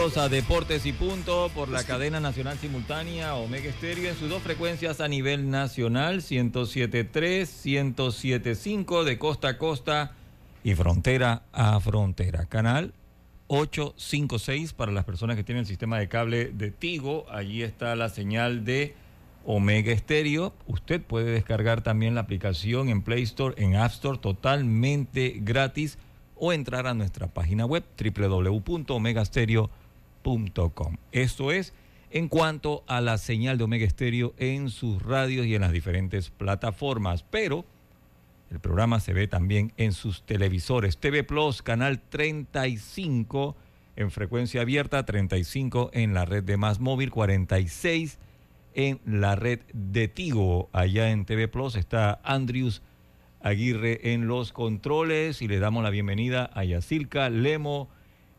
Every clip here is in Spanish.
A Deportes y Punto por la cadena nacional simultánea Omega Estéreo en sus dos frecuencias a nivel nacional, 107.3, 107.5 de costa a costa y frontera a frontera. Canal 856 para las personas que tienen el sistema de cable de Tigo. Allí está la señal de Omega Estéreo. Usted puede descargar también la aplicación en Play Store, en App Store, totalmente gratis o entrar a nuestra página web www.omegastereo.com esto es en cuanto a la señal de Omega Estéreo en sus radios y en las diferentes plataformas. Pero el programa se ve también en sus televisores. TV Plus, canal 35 en frecuencia abierta, 35 en la red de Más Móvil, 46 en la red de Tigo. Allá en TV Plus está Andrews Aguirre en los controles y le damos la bienvenida a Yacilca Lemo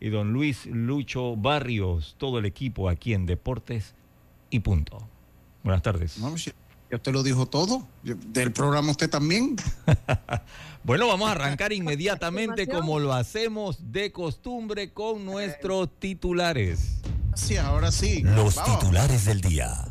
y don Luis Lucho Barrios, todo el equipo aquí en Deportes y punto. Buenas tardes. ya usted lo dijo todo. Del programa usted también. bueno, vamos a arrancar inmediatamente como lo hacemos de costumbre con nuestros titulares. Sí, ahora sí. Los titulares del día.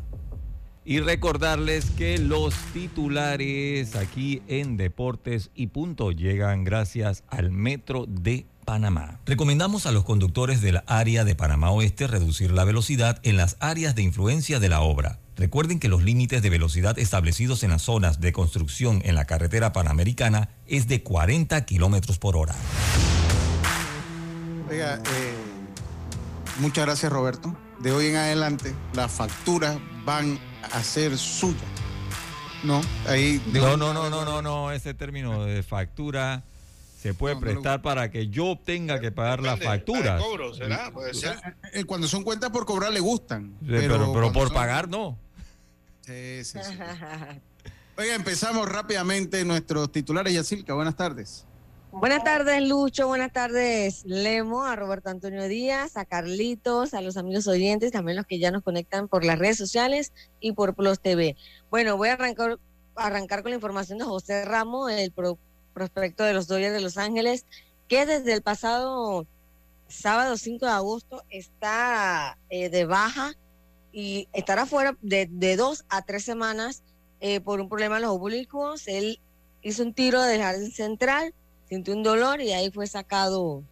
Y recordarles que los titulares aquí en Deportes y Punto llegan gracias al Metro de Panamá. Recomendamos a los conductores del área de Panamá Oeste reducir la velocidad en las áreas de influencia de la obra. Recuerden que los límites de velocidad establecidos en las zonas de construcción en la carretera panamericana es de 40 kilómetros por hora. Oiga, eh, muchas gracias Roberto. De hoy en adelante las facturas van a ser suyas. No, ahí. No, no, no, no, no, no, ese término de factura se puede prestar para que yo tenga que pagar la factura. Cobro, ¿será? Puede ser. Eh, cuando son cuentas por cobrar le gustan. pero, pero, por pagar no. Sí, sí, sí. Oiga, empezamos rápidamente nuestros titulares. Yacilca, buenas tardes. Buenas tardes, Lucho. Buenas tardes, Lemo, a Roberto Antonio Díaz, a Carlitos, a los amigos oyentes, también los que ya nos conectan por las redes sociales y por Plus TV. Bueno, voy a arrancar, arrancar con la información de José Ramos, el productor prospecto de los Dodgers de Los Ángeles, que desde el pasado sábado 5 de agosto está eh, de baja y estará fuera de, dos a tres semanas eh, por un problema en los oblicuos. Él hizo un tiro del jardín central, sintió un dolor y ahí fue sacado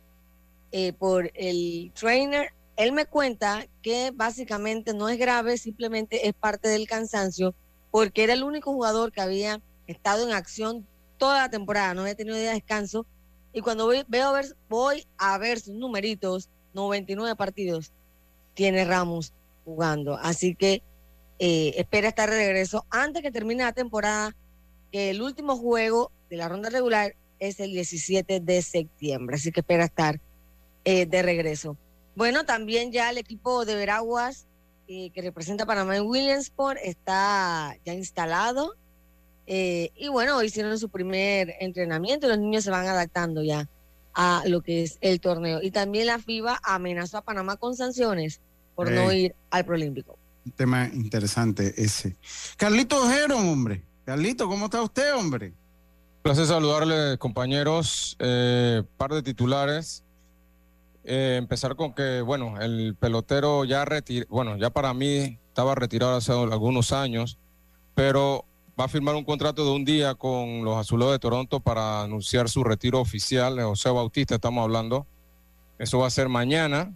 eh, por el trainer. Él me cuenta que básicamente no es grave, simplemente es parte del cansancio, porque era el único jugador que había estado en acción toda la temporada, no había tenido día de descanso. Y cuando voy, veo ver, voy a ver sus numeritos, 99 partidos tiene Ramos jugando. Así que eh, espera estar de regreso antes que termine la temporada, que el último juego de la ronda regular es el 17 de septiembre. Así que espera estar eh, de regreso. Bueno, también ya el equipo de Veraguas eh, que representa a Panamá en Williamsport está ya instalado eh, y bueno, hicieron su primer entrenamiento y los niños se van adaptando ya a lo que es el torneo. Y también la FIBA amenazó a Panamá con sanciones por no ir al Prolímpico. Un tema interesante ese. Carlito Ojero, hombre. Carlito, ¿cómo está usted, hombre? Placer saludarle, compañeros. Eh, par de titulares. Eh, empezar con que, bueno, el pelotero ya retiró, bueno, ya para mí estaba retirado hace algunos años, pero va a firmar un contrato de un día con los Azulejos de Toronto para anunciar su retiro oficial. José Bautista estamos hablando. Eso va a ser mañana.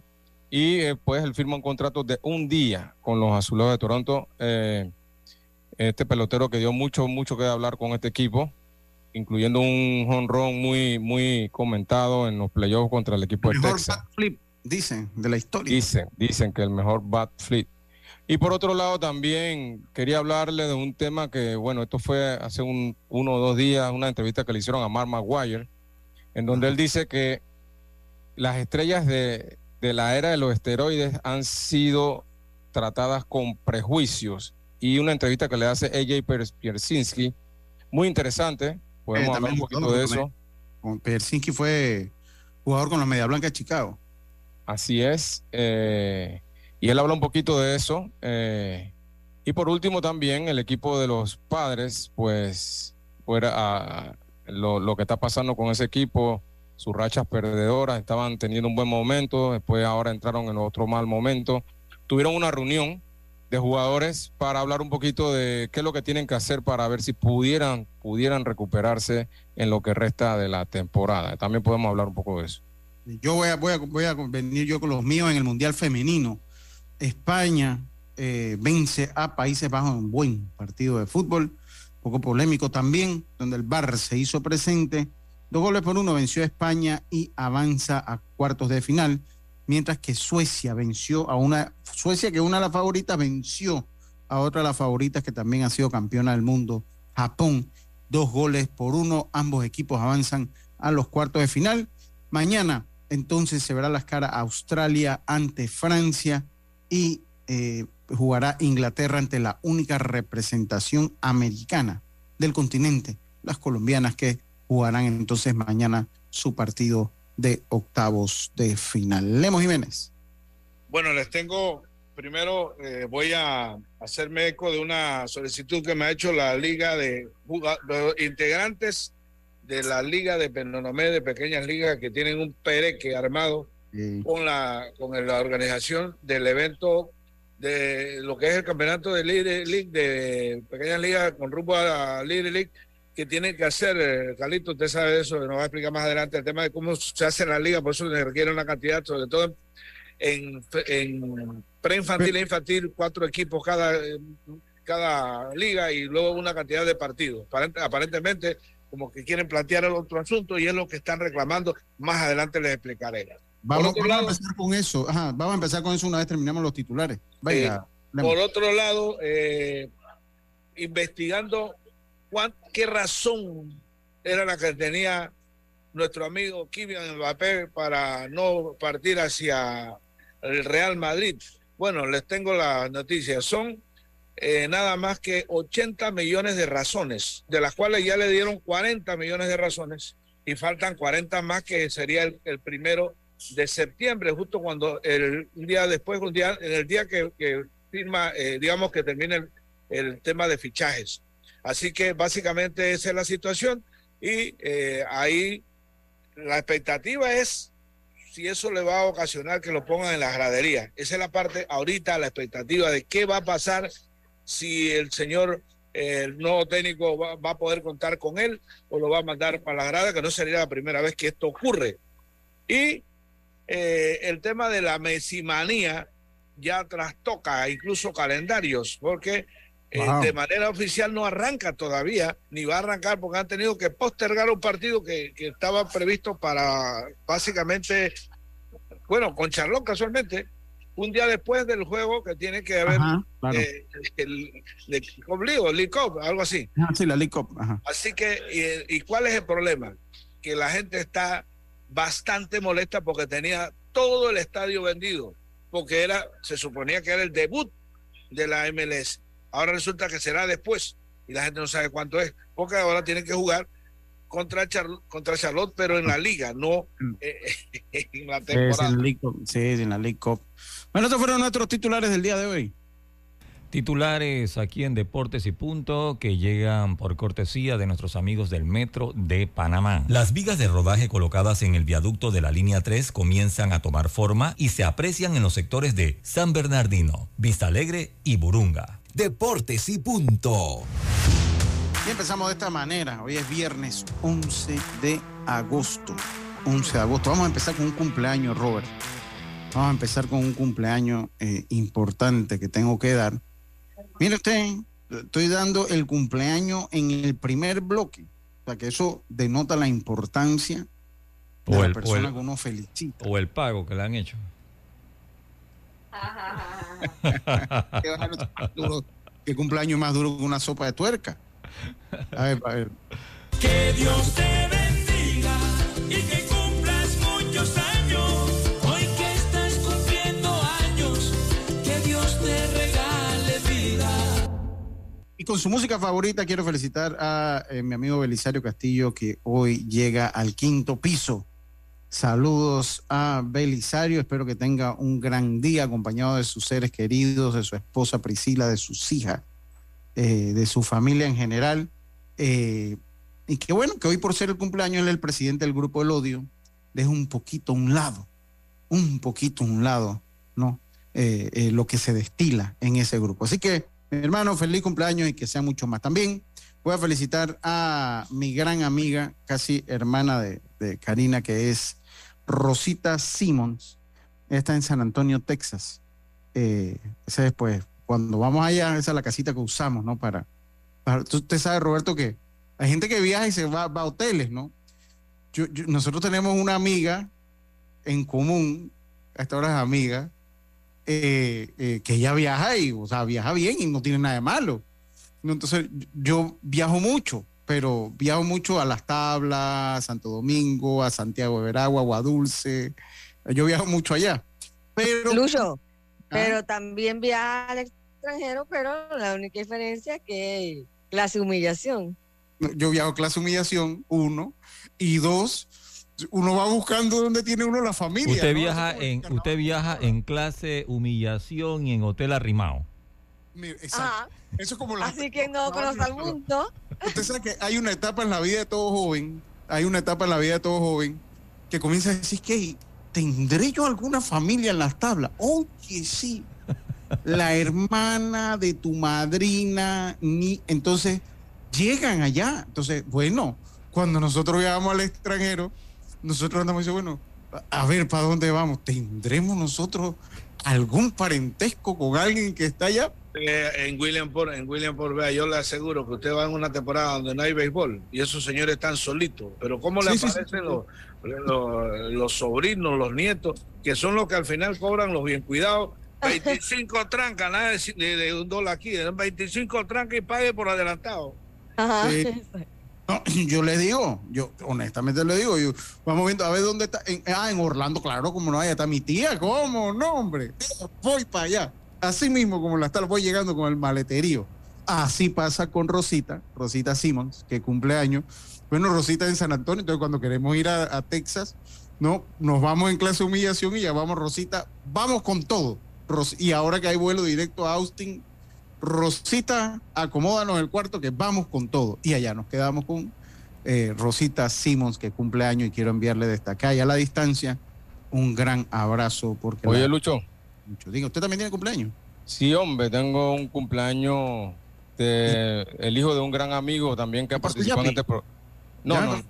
y eh, pues él firma un contrato de un día con los Azulejos de Toronto. Eh, este pelotero que dio mucho, mucho que hablar con este equipo, incluyendo un honrón muy, muy comentado en los playoffs contra el equipo de Texas. flip, dicen, de la historia. Dicen, dicen que el mejor bat flip. Y por otro lado también quería hablarle de un tema que, bueno, esto fue hace un, uno o dos días, una entrevista que le hicieron a Mark Maguire, en donde él dice que las estrellas de, de la era de los esteroides han sido tratadas con prejuicios y una entrevista que le hace AJ Piersinski, muy interesante, podemos eh, hablar un poquito de eso. Con Piersinski fue jugador con los Media Blanca de Chicago. Así es, eh, y él habla un poquito de eso. Eh, y por último también el equipo de los padres, pues fuera a, lo, que está pasando con ese equipo, sus rachas perdedoras, estaban teniendo un buen momento, después ahora entraron en otro mal momento. Tuvieron una reunión de jugadores para hablar un poquito de qué es lo que tienen que hacer para ver si pudieran, pudieran recuperarse en lo que resta de la temporada. También podemos hablar un poco de eso. Yo voy a, voy a, voy a venir yo con los míos en el Mundial Femenino. España eh, vence a Países Bajos en un buen partido de fútbol, poco polémico también, donde el Bar se hizo presente Dos goles por uno venció a España y avanza a cuartos de final, mientras que Suecia venció a una, Suecia que una de las favoritas venció a otra de las favoritas que también ha sido campeona del mundo, Japón. Dos goles por uno, ambos equipos avanzan a los cuartos de final. Mañana entonces se verá las caras Australia ante Francia y eh, jugará Inglaterra ante la única representación americana del continente, las colombianas que jugarán entonces mañana su partido de octavos de final. Lemos Jiménez. Bueno, les tengo, primero eh, voy a hacerme eco de una solicitud que me ha hecho la Liga de, Integrantes de la Liga de Penonomé de Pequeñas Ligas que tienen un pereque armado con, la, con la organización del evento de lo que es el campeonato de League de Pequeñas Ligas con rumbo a la League que tiene que hacer, eh, Carlito, usted sabe eso, nos va a explicar más adelante el tema de cómo se hace la liga, por eso requiere una cantidad, sobre todo en, en preinfantil e infantil, cuatro equipos cada, cada liga y luego una cantidad de partidos. Aparentemente, como que quieren plantear el otro asunto y es lo que están reclamando. Más adelante les explicaré. Vamos, a empezar con eso. vamos a empezar con eso una vez terminamos los titulares. Vaya, eh, por otro lado, eh, investigando ¿Qué razón era la que tenía nuestro amigo Kylian Mbappé para no partir hacia el Real Madrid? Bueno, les tengo las noticias. Son eh, nada más que 80 millones de razones, de las cuales ya le dieron 40 millones de razones y faltan 40 más que sería el, primero de septiembre, justo cuando el un día después, un día, en el día que, firma, eh, digamos que termine el tema de fichajes. Así que básicamente esa es la situación y eh, ahí la expectativa es si eso le va a ocasionar que lo pongan en la gradería. Esa es la parte ahorita, la expectativa de qué va a pasar si el señor, el nuevo técnico va, a poder contar con él o lo va a mandar para la grada, que no sería la primera vez que esto ocurre. Y eh, el tema de la mesimanía ya trastoca incluso calendarios, porque eh, de manera oficial no arranca todavía, ni va a arrancar porque han tenido que postergar un partido que, estaba previsto para básicamente, bueno, con Charlot casualmente, un día después del juego que tiene que haber eh, el, el, algo así. Ah, sí, la Así que, y, cuál es el problema? Que la gente está bastante molesta porque tenía todo el estadio vendido, porque era, se suponía que era el debut de la MLS Ahora resulta que será después y la gente no sabe cuánto es, porque ahora tienen que jugar contra, contra Charlotte, pero en la liga, no eh, en la temporada. Sí, en la League Cup. Bueno, estos fueron nuestros titulares del día de hoy. Titulares aquí en Deportes y Punto que llegan por cortesía de nuestros amigos del Metro de Panamá. Las vigas de rodaje colocadas en el viaducto de la línea 3 comienzan a tomar forma y se aprecian en los sectores de San Bernardino, Vista Alegre y Burunga. Deportes y punto. Y empezamos de esta manera. Hoy es viernes 11 de agosto. 11 de agosto. Vamos a empezar con un cumpleaños, Robert. Vamos a empezar con un cumpleaños eh, importante que tengo que dar. Mire usted, estoy dando el cumpleaños en el primer bloque. O sea que eso denota la importancia de O la el- o persona el- que uno felicita. O el pago que le han hecho. ¿Qué cumpleaños más duro que una sopa de tuerca? A ver, a ver. Que Dios te Y con su música favorita quiero felicitar a eh, mi amigo Belisario Castillo que hoy llega al quinto piso. Saludos a Belisario, espero que tenga un gran día acompañado de sus seres queridos, de su esposa Priscila, de sus hijas, eh, de su familia en general. Eh, y que bueno, que hoy por ser el cumpleaños él es el presidente del grupo del odio, deja un poquito a un lado, un poquito a un lado, ¿no? Lo que se destila en ese grupo. Así que hermano, feliz cumpleaños y que sea mucho más. También voy a felicitar a mi gran amiga, casi hermana de, Karina, que es Rosita Simmons. Está en San Antonio, Texas. Eh, ese es pues, cuando vamos allá, esa es la casita que usamos, ¿no? Para, tú- usted sabe, Roberto, que hay gente que viaja y se va, a hoteles, ¿no? Nosotros tenemos una amiga en común, hasta ahora es amiga, eh, eh, que ella viaja y, o sea, viaja bien y no tiene nada de malo. Entonces, yo viajo mucho, pero viajo mucho a Las Tablas, a Santo Domingo, a Santiago de Veragua, Agua Dulce. Yo viajo mucho allá. Pero, Lucho, Ah, pero también viaja al extranjero, pero la única diferencia es que clase humillación. yo viajo clase humillación, uno, y dos, uno va buscando donde tiene uno la familia. Usted ¿no? viaja en, usted viaja en clase humillación y en hotel arrimado. exacto. Eso es como la- así que no conoce al mundo. Usted sabe que hay una etapa en la vida de todo joven, hay una etapa en la vida de todo joven que comienza a decir que tendré yo alguna familia en las tablas. Oye, sí. La hermana de tu madrina, ni entonces llegan allá. Entonces, bueno, cuando nosotros viajamos al extranjero, nosotros andamos y decimos, bueno, a ver, ¿para dónde vamos? ¿Tendremos nosotros algún parentesco con alguien que está allá? Eh, en Williamport, en Williamport, vea, yo le aseguro que usted va en una temporada donde no hay béisbol y esos señores están solitos. Pero ¿cómo le Sí, sí, sí, aparecen sí. Los, los, los sobrinos, los nietos, que son los que al final cobran los bien cuidados? 25 trancas, nada de, de- de un dólar aquí, 25 trancas y pague por adelantado. Ajá. No, yo le digo, yo honestamente le digo, yo, vamos viendo a ver dónde está. Ah, en Orlando, claro, como no, allá está mi tía, ¿cómo? No, hombre, voy para allá. Así mismo como la está, voy llegando con el maleterío. Así pasa con Rosita, Rosita Simmons, que cumple años. Bueno, Rosita en San Antonio, entonces cuando queremos ir a, a Texas, no, nos vamos en clase de humillación y ya vamos, Rosita, vamos con todo. Ros- y ahora que hay vuelo directo a Austin, Rosita, acomódanos el cuarto que vamos con todo. Y allá nos quedamos con eh, Rosita Simmons, que cumple año y quiero enviarle desde acá y a la distancia un gran abrazo. Porque Oye, la- Lucho. mucho. Diga, ¿usted también tiene cumpleaños? Sí, hombre, tengo un cumpleaños de el hijo de un gran amigo también que ha participado en este pro- No, no. no.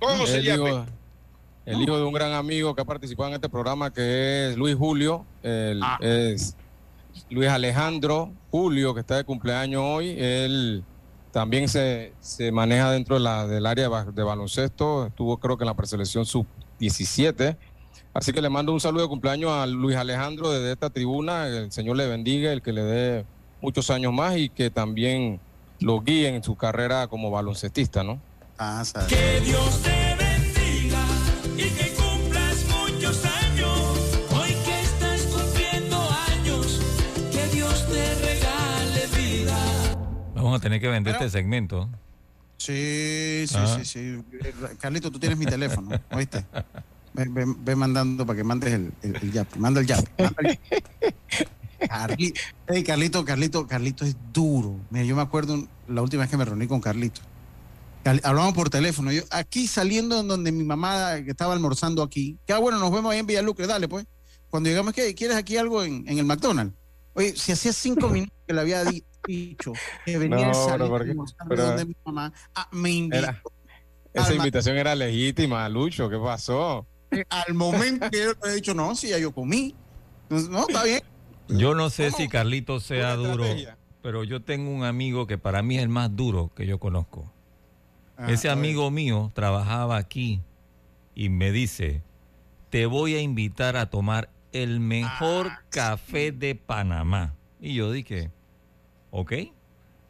¿Cómo se llama? el hijo de un gran amigo que ha participado en este programa que es Luis Julio, el- Ah. es Luis Alejandro Julio, que está de cumpleaños hoy. Él también se, se maneja dentro de la, del área de ba- de baloncesto, estuvo creo que en la preselección sub-17. Así que le mando un saludo de cumpleaños a Luis Alejandro desde esta tribuna, el Señor le bendiga, el que le dé muchos años más y que también lo guíe en su carrera como baloncestista, ¿no? Ah. Que Dios te Vamos a tener que vender Pero- este segmento. Sí, sí, Ah. sí, sí. Carlito, tú tienes mi teléfono, ¿oíste? Ve, ve- ve mandando para que mandes el, el, el yape. Manda el Ey, Carlito, Carlito, Carlito es duro. Mira, yo me acuerdo la última vez que me reuní con Carlito. Carli- Hablamos por teléfono. Yo aquí saliendo en donde mi mamá que estaba almorzando aquí. Que ah, bueno, nos vemos ahí en Villalucre, dale pues. Cuando llegamos, ¿qué? ¿Quieres aquí algo en, en el McDonald's? Oye, si hacía cinco minutos que le había di- que venía No, porque- pero- donde mi mamá, ah, me invitó. Era- esa invitación era legítima, Lucho, ¿qué pasó? al momento que yo he dicho, no, si ya yo comí. Entonces, no, está bien. Yo no sé ¿Cómo? si Carlito sea duro, pero yo tengo un amigo que para mí es el más duro que yo conozco. Ah, Ese amigo mío trabajaba aquí y me dice, te voy a invitar a tomar el mejor Ah, café de Panamá. Y yo dije, ok.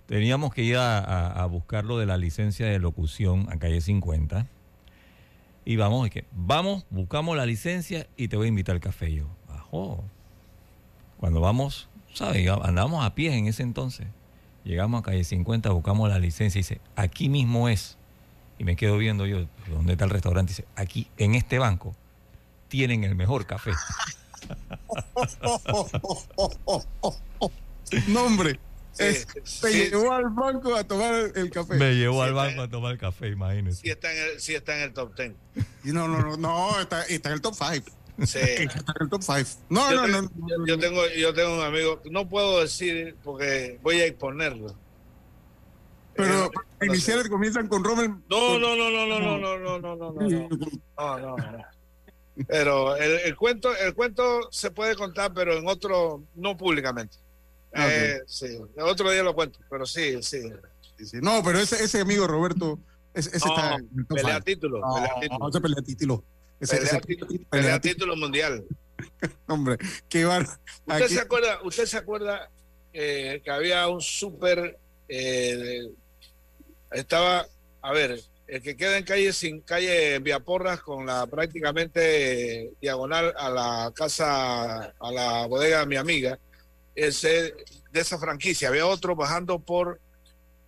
Teníamos que ir a, a- buscar lo de la licencia de locución a calle 50. Y vamos, y que, vamos, buscamos la licencia y te voy a invitar al café. Y yo, ajo. Cuando vamos, ¿sabes? Andábamos a pie en ese entonces. Llegamos a calle 50, buscamos la licencia y dice, aquí mismo es. Y me quedo viendo yo, ¿dónde está el restaurante? Dice, aquí, en este banco, tienen el mejor café. No. Sí, Es- sí, te sí. llevó al banco a tomar el café. Me llevó Sí, al está- banco a tomar café, imagínese. Sí está en el, sí está en el top 10. Y No, no, no, no, está, está en el top 5. Sí. Está en el top 5. No, yo, no, no. yo- yo tengo, yo tengo un amigo, no puedo decir porque voy a exponerlo. Pero Eh, iniciales comienzan con Rommel. No, no, no, no, no, no, no, no, no, no, no, no, no, no, no. Pero el, el cuento, el cuento se puede contar, pero en otro, no públicamente. Ah. Eh, sí, el otro día lo cuento, pero sí, sí. Sí, sí. No, pero ese, ese amigo Roberto, ese, ese No, está pelea título, No, pelea título. ese pelea título. Ese, Pelea ese título, pelea pelea título, título mundial. hombre. Qué bar. ¿Usted Aquí- se acuerda, usted se acuerda eh, que había un súper, eh, estaba, a ver, el que queda en calle sin calle Viaporras con la prácticamente diagonal a la casa, a la bodega de mi amiga, ese de esa franquicia. Había otro bajando por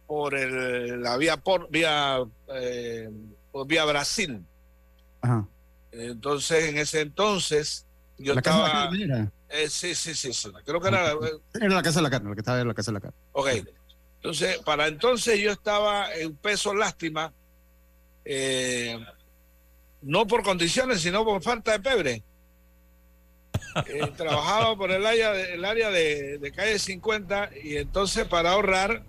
por el, la vía por vía eh, por vía Brasil. Ajá. Entonces, en ese entonces, yo la casa de la estaba. eh, sí, sí, sí, sí. Creo que era. Era la casa de la carne, la que estaba en la casa de la carne. Ok. Entonces, para entonces yo estaba en peso lástima, eh, no por condiciones, sino por falta de pebre. Eh, trabajaba por el área, de, el área de, de calle 50 y entonces para ahorrar,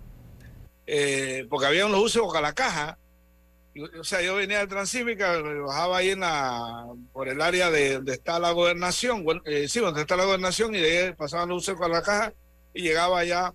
eh, porque había unos usos a la caja, y, o sea, yo venía de Transímica, bajaba ahí en la, por el área de donde está la gobernación, bueno, eh, sí, donde está la gobernación, y de ahí pasaban los usos a la caja y llegaba allá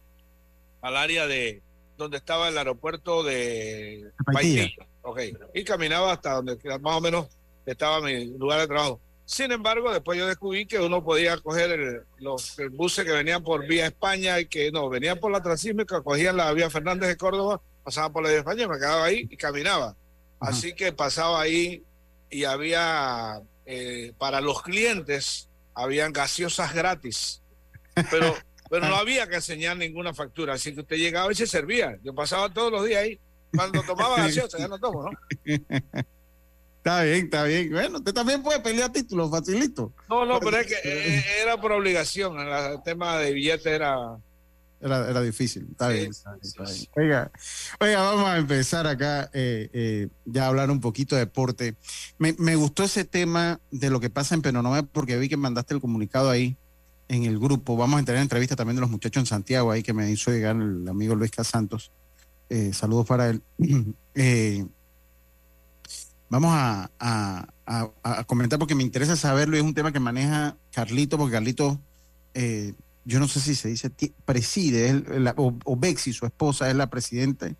al área de donde estaba el aeropuerto de Paitilla. Paitilla. Ok. Y caminaba hasta donde más o menos estaba mi lugar de trabajo. Sin embargo, después yo descubrí que uno podía coger el- los el buses que venían por vía España y que no, venían por la Transísmica, cogían la vía Fernández de Córdoba, pasaban por la vía España, me quedaba ahí y caminaba. Así que pasaba ahí y había, eh, para los clientes, habían gaseosas gratis. Pero, pero no había que enseñar ninguna factura, así que usted llegaba y se servía. Yo pasaba todos los días ahí. Cuando tomaba gaseosa, ya no tomo, ¿no? Está bien, está bien. Bueno, usted también puede pelear títulos, facilito. No, no, pero es que eh, era por obligación. El tema de billete era. Era, era difícil. Está Sí, bien. está bien, sí, está sí. bien. Oiga, oiga, vamos a empezar acá eh, eh, ya a hablar un poquito de deporte. Me, me gustó ese tema de lo que pasa en Penonome porque vi que mandaste el comunicado ahí en el grupo. Vamos a tener entrevista también de los muchachos en Santiago ahí que me hizo llegar el amigo Luis Casantos. Eh, saludos para él. Vamos a, a- a- a comentar porque me interesa saberlo y es un tema que maneja Carlito, porque Carlito, eh, yo no sé si se dice, preside, es la- o, o Bexi, su esposa, es la presidente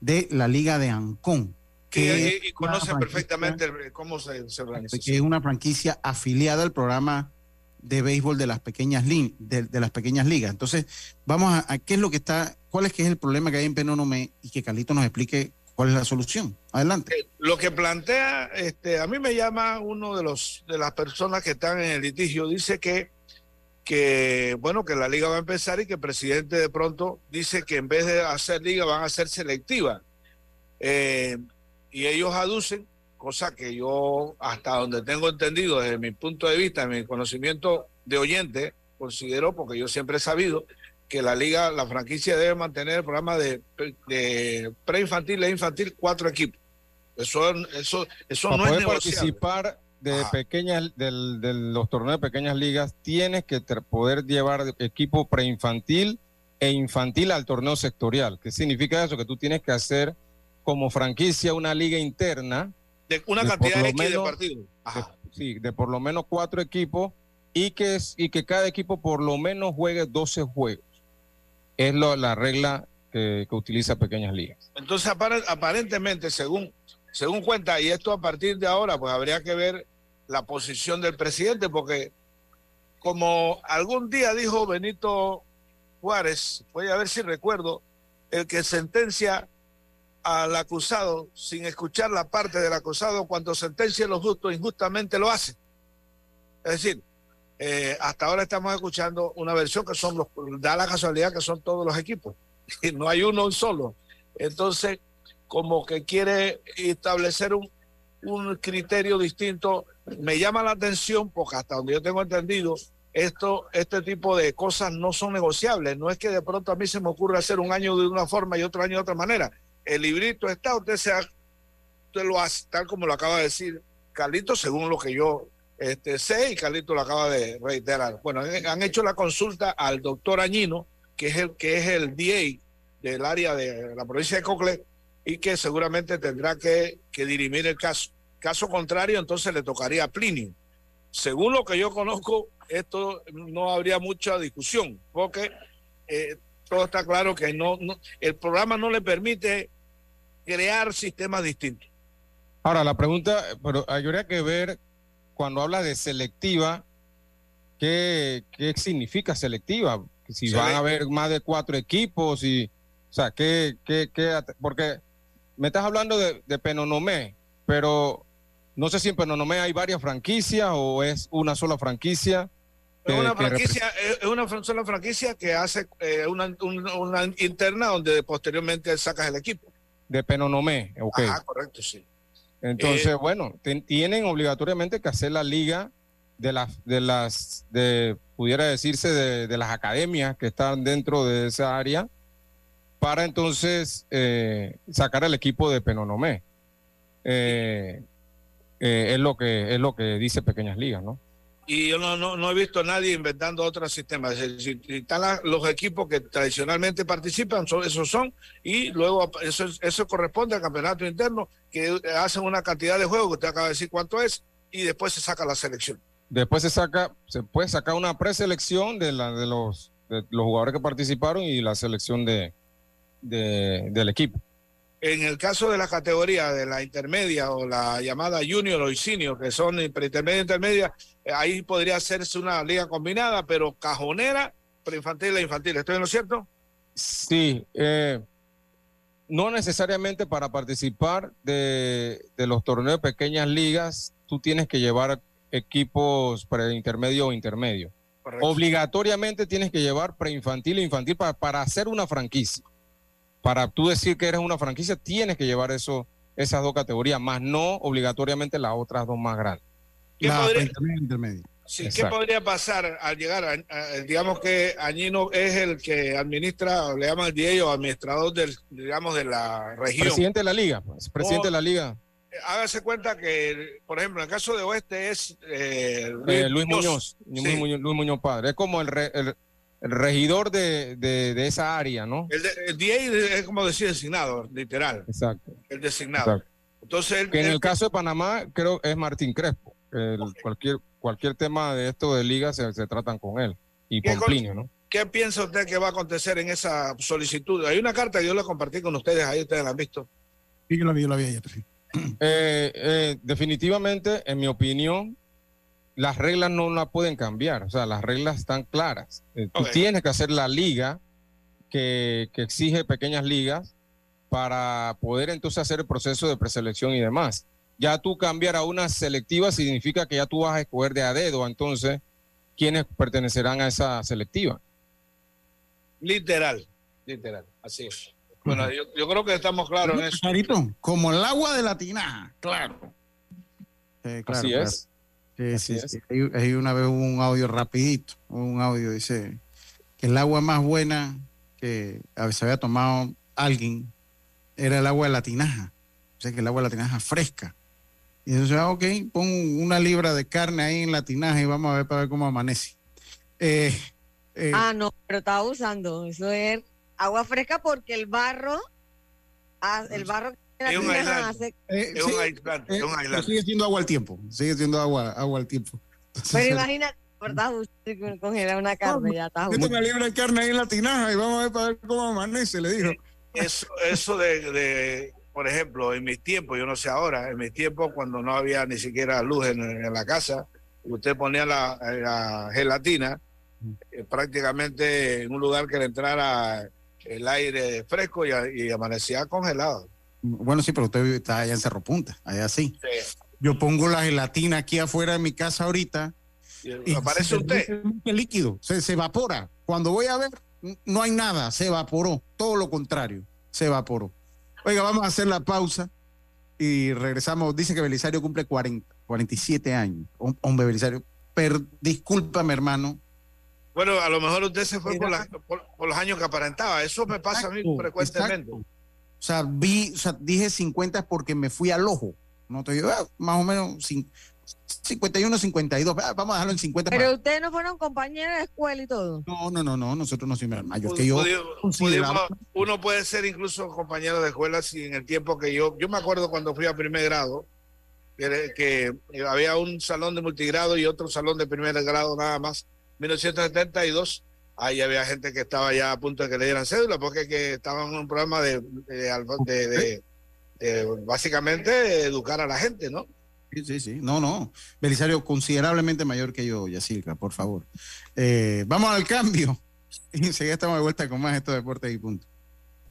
de la Liga de Ancón. Que y, y conoce perfectamente cómo se, se organiza. que es una franquicia afiliada al programa de béisbol de las pequeñas lin- de, de las pequeñas ligas. Entonces, vamos a, a qué es lo que está, cuál es que es el problema que hay en Penónome y que Carlito nos explique cuál es la solución. Adelante. Eh, Lo que plantea, este, a mí me llama uno de los de las personas que están en el litigio, dice que que bueno que la liga va a empezar y que el presidente de pronto dice que en vez de hacer liga van a ser selectiva. Eh, y ellos aducen, cosa que yo hasta donde tengo entendido desde mi punto de vista, mi conocimiento de oyente, considero, porque yo siempre he sabido que la liga, la franquicia debe mantener el programa de, de preinfantil e infantil cuatro equipos. Eso, eso, eso Para no es poder negociable. participar de Ajá. pequeñas del- de los torneos de pequeñas ligas, tienes que poder llevar equipo preinfantil e infantil al torneo sectorial. ¿Qué significa eso? Que tú tienes que hacer como franquicia una liga interna De una de cantidad de menos- partidos. Sí, de por lo menos cuatro equipos y que, es- y que cada equipo por lo menos juegue 12 juegos. Es lo- la regla que, que utiliza Pequeñas Ligas. Entonces, apar- aparentemente, según, según cuenta, y esto a partir de ahora, pues habría que ver la posición del presidente, porque como algún día dijo Benito Juárez, voy a ver si recuerdo, el que sentencia al acusado sin escuchar la parte del acusado, cuando sentencia lo justo, injustamente lo hace. Es decir, eh, hasta ahora estamos escuchando una versión que son los, da la casualidad que son todos los equipos, y no hay uno solo. Entonces, como que quiere establecer un, un criterio distinto, me llama la atención porque hasta donde yo tengo entendido, esto, este tipo de cosas no son negociables. No es que de pronto a mí se me ocurra hacer un año de una forma y otro año de otra manera. El librito está, usted, se usted lo hace tal como lo acaba de decir Carlito, según lo que yo este, sé y Carlito lo acaba de reiterar. Bueno, han- han hecho la consulta al doctor Añino, que es el que es el DA del área de la provincia de Cocle y que seguramente tendrá que, que dirimir el caso. Caso contrario, entonces le tocaría a Plinio. Según lo que yo conozco, esto no habría mucha discusión, porque eh, todo está claro que no, no- el programa no le permite crear sistemas distintos. Ahora, la pregunta, pero habría que ver cuando habla de selectiva, ¿qué, qué significa selectiva? Si van a haber más de cuatro equipos y, o sea, ¿qué, qué, qué porque me estás hablando de, de Penonomé, pero no sé si en Penonomé hay varias franquicias o es una sola franquicia. Es una franquicia, es una sola franquicia que hace eh, una, una- una interna donde posteriormente sacas el equipo. de Penonomé, ok. Ajá, correcto, sí. Entonces, Eh, bueno, ten- tienen obligatoriamente que hacer la liga de las, de las, de, pudiera decirse, de, de las academias que están dentro de esa área para entonces eh, sacar al equipo de Penonomé. Eh, eh, es lo que es lo que dice Pequeñas Ligas, ¿no? Y yo no, no, no he visto a nadie inventando otro sistema. Es decir, están la- los equipos que tradicionalmente participan, son, esos son, y luego eso, es- eso corresponde al campeonato interno, que hacen una cantidad de juegos, que usted acaba de decir cuánto es, y después se saca la selección. Después se saca, se puede sacar una preselección de, la, de, los, de los jugadores que participaron y la selección de, de- del equipo. En el caso de la categoría de la intermedia o la llamada junior o senior, que son preintermedia e intermedia, eh, ahí podría hacerse una liga combinada, pero cajonera, preinfantil e infantil. ¿Estoy en lo cierto? Sí, eh, no necesariamente para participar de, de los torneos de pequeñas ligas, tú tienes que llevar equipos preintermedio o intermedio. Correcto. Obligatoriamente tienes que llevar preinfantil e infantil para, para hacer una franquicia. Para tú decir que eres una franquicia, tienes que llevar eso, esas dos categorías, más no obligatoriamente las otras dos más grandes. ¿Qué La podría- intermedia, intermedia. Sí, ¿qué Exacto. podría pasar al llegar? A, a- digamos que Añino es el que administra, le llaman el DA o administrador del, digamos, de la región. Presidente de la liga, pues, presidente de la liga, Hágase cuenta que, por ejemplo, en el caso de Oeste es eh, eh, Luis Muñoz, Sí. Luis Muñoz, Luis Muñoz padre. Es como el, re- el- el regidor de, de- de esa área, ¿no? El, de- el DA es como decir designado, literal, Exacto. el designado. exacto. Entonces, Que en el caso de Panamá, creo es Martín Crespo. El- cualquier, cualquier tema de esto de liga se, se tratan con él. Y ¿Qué con col- Plinio, ¿no? ¿qué piensa usted que va a acontecer en esa solicitud? Hay una carta que yo la compartí con ustedes, ahí ustedes la han visto. Sí, yo la vi, yo la vi ayer. sí. Eh, eh, definitivamente, en mi opinión, las reglas no la pueden cambiar. O sea, las reglas están claras. Eh, tú tienes que hacer la liga que, que exige pequeñas ligas para poder entonces hacer el proceso de preselección y demás. Ya tú cambiar a una selectiva significa que ya tú vas a escoger de a dedo, entonces, quiénes pertenecerán a esa selectiva. Literal, literal, así es. Bueno, yo, yo creo que estamos claros en eso. Clarito, como el agua de la tinaja, claro. Sí, claro, Así claro. es. Sí, ahí una vez un audio rapidito, un audio dice que el agua más buena que se había tomado alguien era el agua de la tinaja. O sea que el agua de la tinaja fresca. Y entonces, ah, ok, pon una libra de carne ahí en la tinaja y vamos a ver para ver cómo amanece. Eh, eh, Ah, no, pero estaba usando. Eso es agua fresca porque el barro, ah, el barro que Es un aislante. Eh, Es sí, un aislante, eh, es un aislante. sigue siendo agua al tiempo. Sigue siendo agua, agua al tiempo. Pero imagínate, ¿verdad? Usted con- congelar una carne, ya está. Méteme libre de carne ahí en la tinaja y vamos a ver para ver cómo amanece, le dijo. Eso, eso de, de, por ejemplo, en mis tiempos, yo no sé ahora, en mis tiempos cuando no había ni siquiera luz en, en la casa, usted ponía la, la gelatina eh, prácticamente en un lugar que le entrara el aire fresco y amanecía congelado. Bueno, sí, pero usted está allá en Cerro Punta, allá sí. Yo pongo la gelatina aquí afuera de mi casa ahorita Y y aparece se usted. el líquido, se, se evapora. Cuando voy a ver, no hay nada, se evaporó. Todo lo contrario, se evaporó. Oiga, vamos a hacer la pausa y regresamos. Dice que Belisario cumple 40, 47 años. Hom- Hombre, Belisario, per, discúlpame, hermano. Bueno, a lo mejor usted se fue por, Mira. la- por- por los años que aparentaba. Eso me pasa a mí frecuentemente. exacto. O sea, vi, o sea, dije 50 es porque me fui al ojo. No te digo, ah, más o menos cin- 51, 52. Ah, vamos a dejarlo en 50. Pero ustedes no fueron compañeros de escuela y todo. No, no, no, no, nosotros no somos mayores que yo. Uno puede ser incluso compañero de escuela si en el tiempo que yo, yo me acuerdo cuando fui a primer grado, que, que había un salón de multigrado y otro salón de primer grado nada más, 1972, ahí había gente que estaba ya a punto de que le dieran cédula porque que estaban en un programa de, de, alfa- de- de- de básicamente educar a la gente, ¿no? Sí, sí, sí. No, no. Belisario considerablemente mayor que yo, Yacirca, por favor. Eh, vamos al cambio. Y enseguida estamos de vuelta con más estos deportes y punto.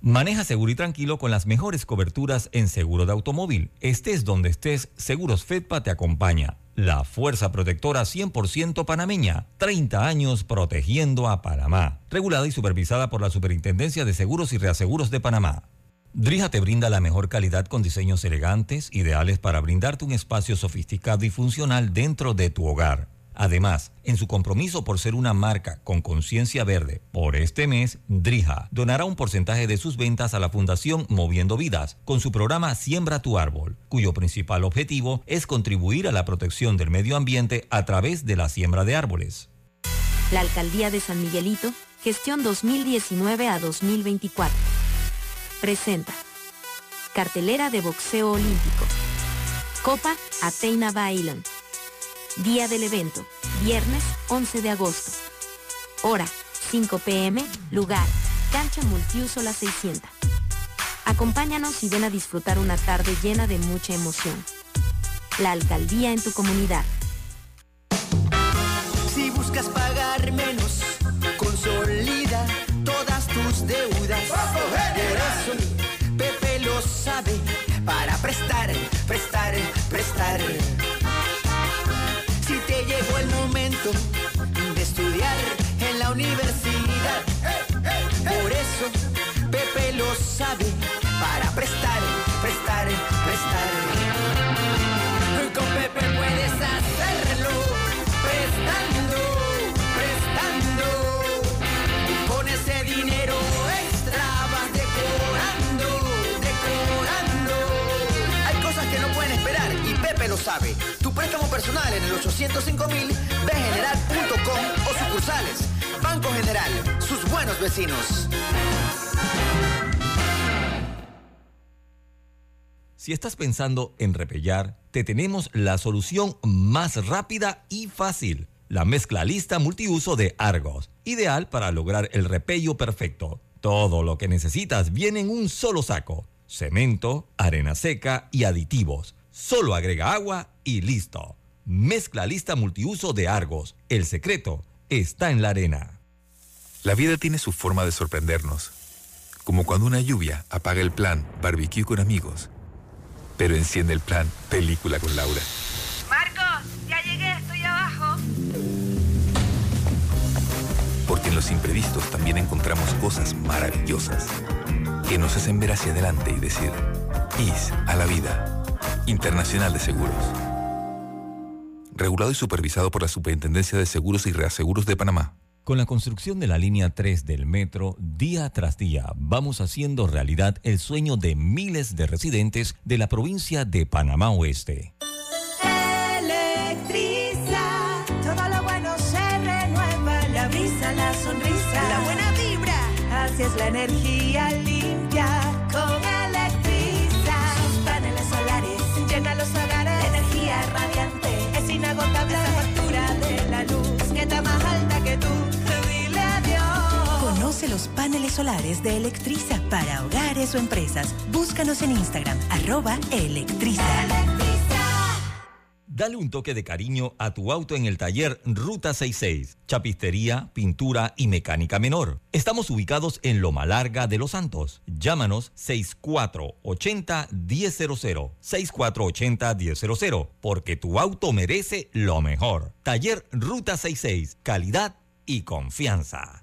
Maneja seguro y tranquilo con las mejores coberturas en seguro de automóvil. Estés donde estés, Seguros Fedpa te acompaña. La fuerza protectora 100% panameña. 30 años protegiendo a Panamá. Regulada y supervisada por la Superintendencia de Seguros y Reaseguros de Panamá. Drija te brinda la mejor calidad con diseños elegantes, ideales para brindarte un espacio sofisticado y funcional dentro de tu hogar. Además, en su compromiso por ser una marca con conciencia verde, por este mes, Drija donará un porcentaje de sus ventas a la Fundación Moviendo Vidas con su programa Siembra tu Árbol, cuyo principal objetivo es contribuir a la protección del medio ambiente a través de la siembra de árboles. La Alcaldía de San Miguelito, gestión 2019 a 2024. Presenta. Cartelera de boxeo olímpico. Copa Ateina Bailon. Día del evento, viernes 11 de agosto. Hora, 5 pm, lugar, cancha multiuso La 600. Acompáñanos y ven a disfrutar una tarde llena de mucha emoción. La alcaldía en tu comunidad. Si buscas pagar menos, consolida todas tus deudas. Lo sabe. Tu préstamo personal en el 805 mil, bgeneral.com o sucursales. Banco General, sus buenos vecinos. Si estás pensando en repellar, te tenemos la solución más rápida y fácil. La mezcla lista multiuso de Argos, ideal para lograr el repello perfecto. Todo lo que necesitas viene en un solo saco. Cemento, arena seca y aditivos. Solo agrega agua y listo. Mezcla lista multiuso de Argos. El secreto está en la arena. La vida tiene su forma de sorprendernos, como cuando una lluvia apaga el plan barbecue con amigos, pero enciende el plan película con Laura. Marcos, ya llegué, estoy abajo. Porque en los imprevistos también encontramos cosas maravillosas que nos hacen ver hacia adelante y decir, IS a la vida. Internacional de Seguros. Regulado y supervisado por la Superintendencia de Seguros y Reaseguros de Panamá. Con la construcción de la línea 3 del metro, día tras día vamos haciendo realidad el sueño de miles de residentes de la provincia de Panamá Oeste. Electriza, todo lo bueno se renueva, la brisa, la sonrisa, la buena vibra, así es la energía los paneles solares de Electriza para hogares o empresas. Búscanos en Instagram, arroba Electriza. Dale un toque de cariño a tu auto en el taller Ruta 66. Chapistería, pintura y mecánica menor. Estamos ubicados en Loma Larga de Los Santos. Llámanos 6480-1000. 6480-1000. Porque tu auto merece lo mejor. Taller Ruta 66. Calidad y confianza.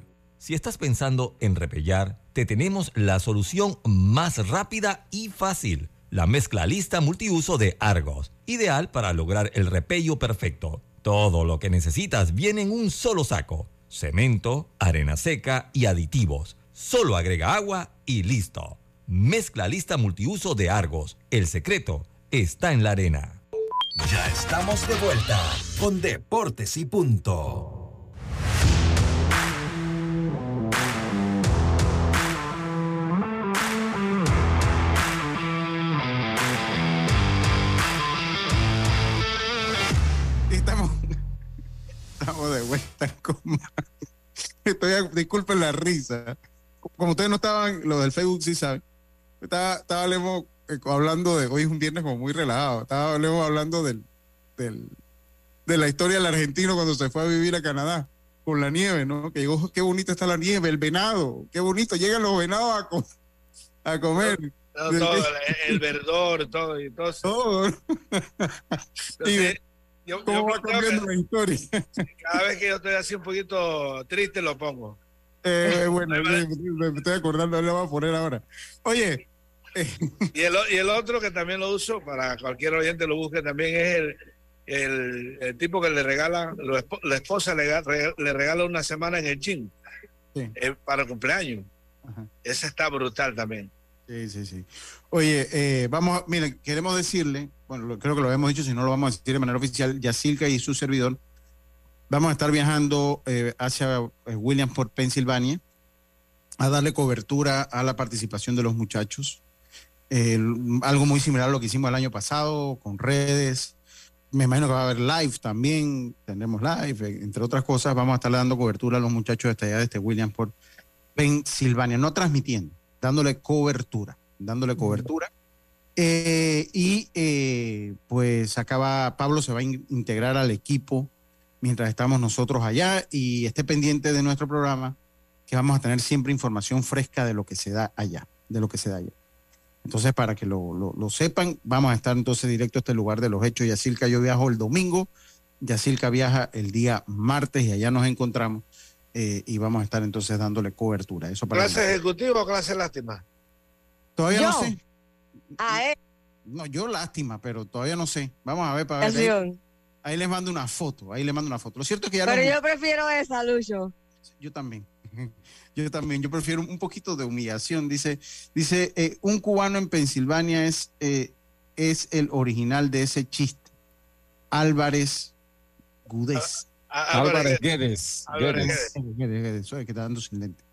Si estás pensando en repellar, te tenemos la solución más rápida y fácil. La mezcla lista multiuso de Argos, ideal para lograr el repello perfecto. Todo lo que necesitas viene en un solo saco. Cemento, arena seca y aditivos. Solo agrega agua y listo. Mezcla lista multiuso de Argos. El secreto está en la arena. Ya estamos de vuelta con Deportes y Punto. De vuelta. Estoy, disculpen la risa. Como ustedes no estaban, lo del Facebook sí saben. Estaba, estaba Lemo, eh, hablando de, hoy es un viernes como muy relajado. Estaba Lemo hablando del, del, de la historia del argentino cuando se fue a vivir a Canadá con la nieve, ¿no? Que llegó, qué bonita está la nieve, el venado, qué bonito, llegan los venados a, co- a comer. No, todo, el, el verdor, todo y. Todo. Entonces, yo, ¿Cómo yo va cambiando que la historia? cada vez que yo estoy así un poquito triste lo pongo. Eh, bueno, me, me estoy acordando, le voy a poner ahora. Oye, Y el, o- y el otro que también lo uso, para cualquier oyente lo busque también, es el, el, el tipo que le regala, lo la esposa le, ga- re- le regala una semana en el gym eh, para el cumpleaños. Ese está brutal también. Sí, sí, sí. Oye, eh, vamos, a- miren, queremos decirle, bueno, creo que lo habíamos dicho, si no lo vamos a decir de manera oficial, Yacilca y su servidor, vamos a estar viajando eh, hacia eh, Williamsport, Pensilvania, a darle cobertura a la participación de los muchachos. Algo muy similar a lo que hicimos el año pasado, con redes. Me imagino que va a haber live también, tendremos live, eh, entre otras cosas, vamos a estar dando cobertura a los muchachos de allá de este Williamsport, Pensilvania, no transmitiendo, dándole cobertura, dándole cobertura. Eh, y eh, pues acaba, Pablo se va a in- integrar al equipo mientras estamos nosotros allá y esté pendiente de nuestro programa, que vamos a tener siempre información fresca de lo que se da allá, de lo que se da allá. Entonces, para que lo, lo- lo sepan, vamos a estar entonces directo a este lugar de los hechos. Yacilca, yo viajo el domingo, Yacilca viaja el día martes y allá nos encontramos eh, y vamos a estar entonces dándole cobertura. Eso para ¿Clase ejecutiva o clase lástima? Todavía no sé. A él. No, yo lástima, pero todavía no sé. Vamos a ver para ver. Ahí, les mando una foto, ahí les mando una foto. Lo cierto es que ya Pero yo prefiero esa, Lucho. yo también. Yo también, yo prefiero un poquito de humillación. Dice, dice eh, un cubano en Pensilvania es, eh, es el original de ese chiste. Álvarez Gudés. Ah, Álvarez Guedes. Álvarez Guedes. Guedes, Guedes, soy que está dando sin lente.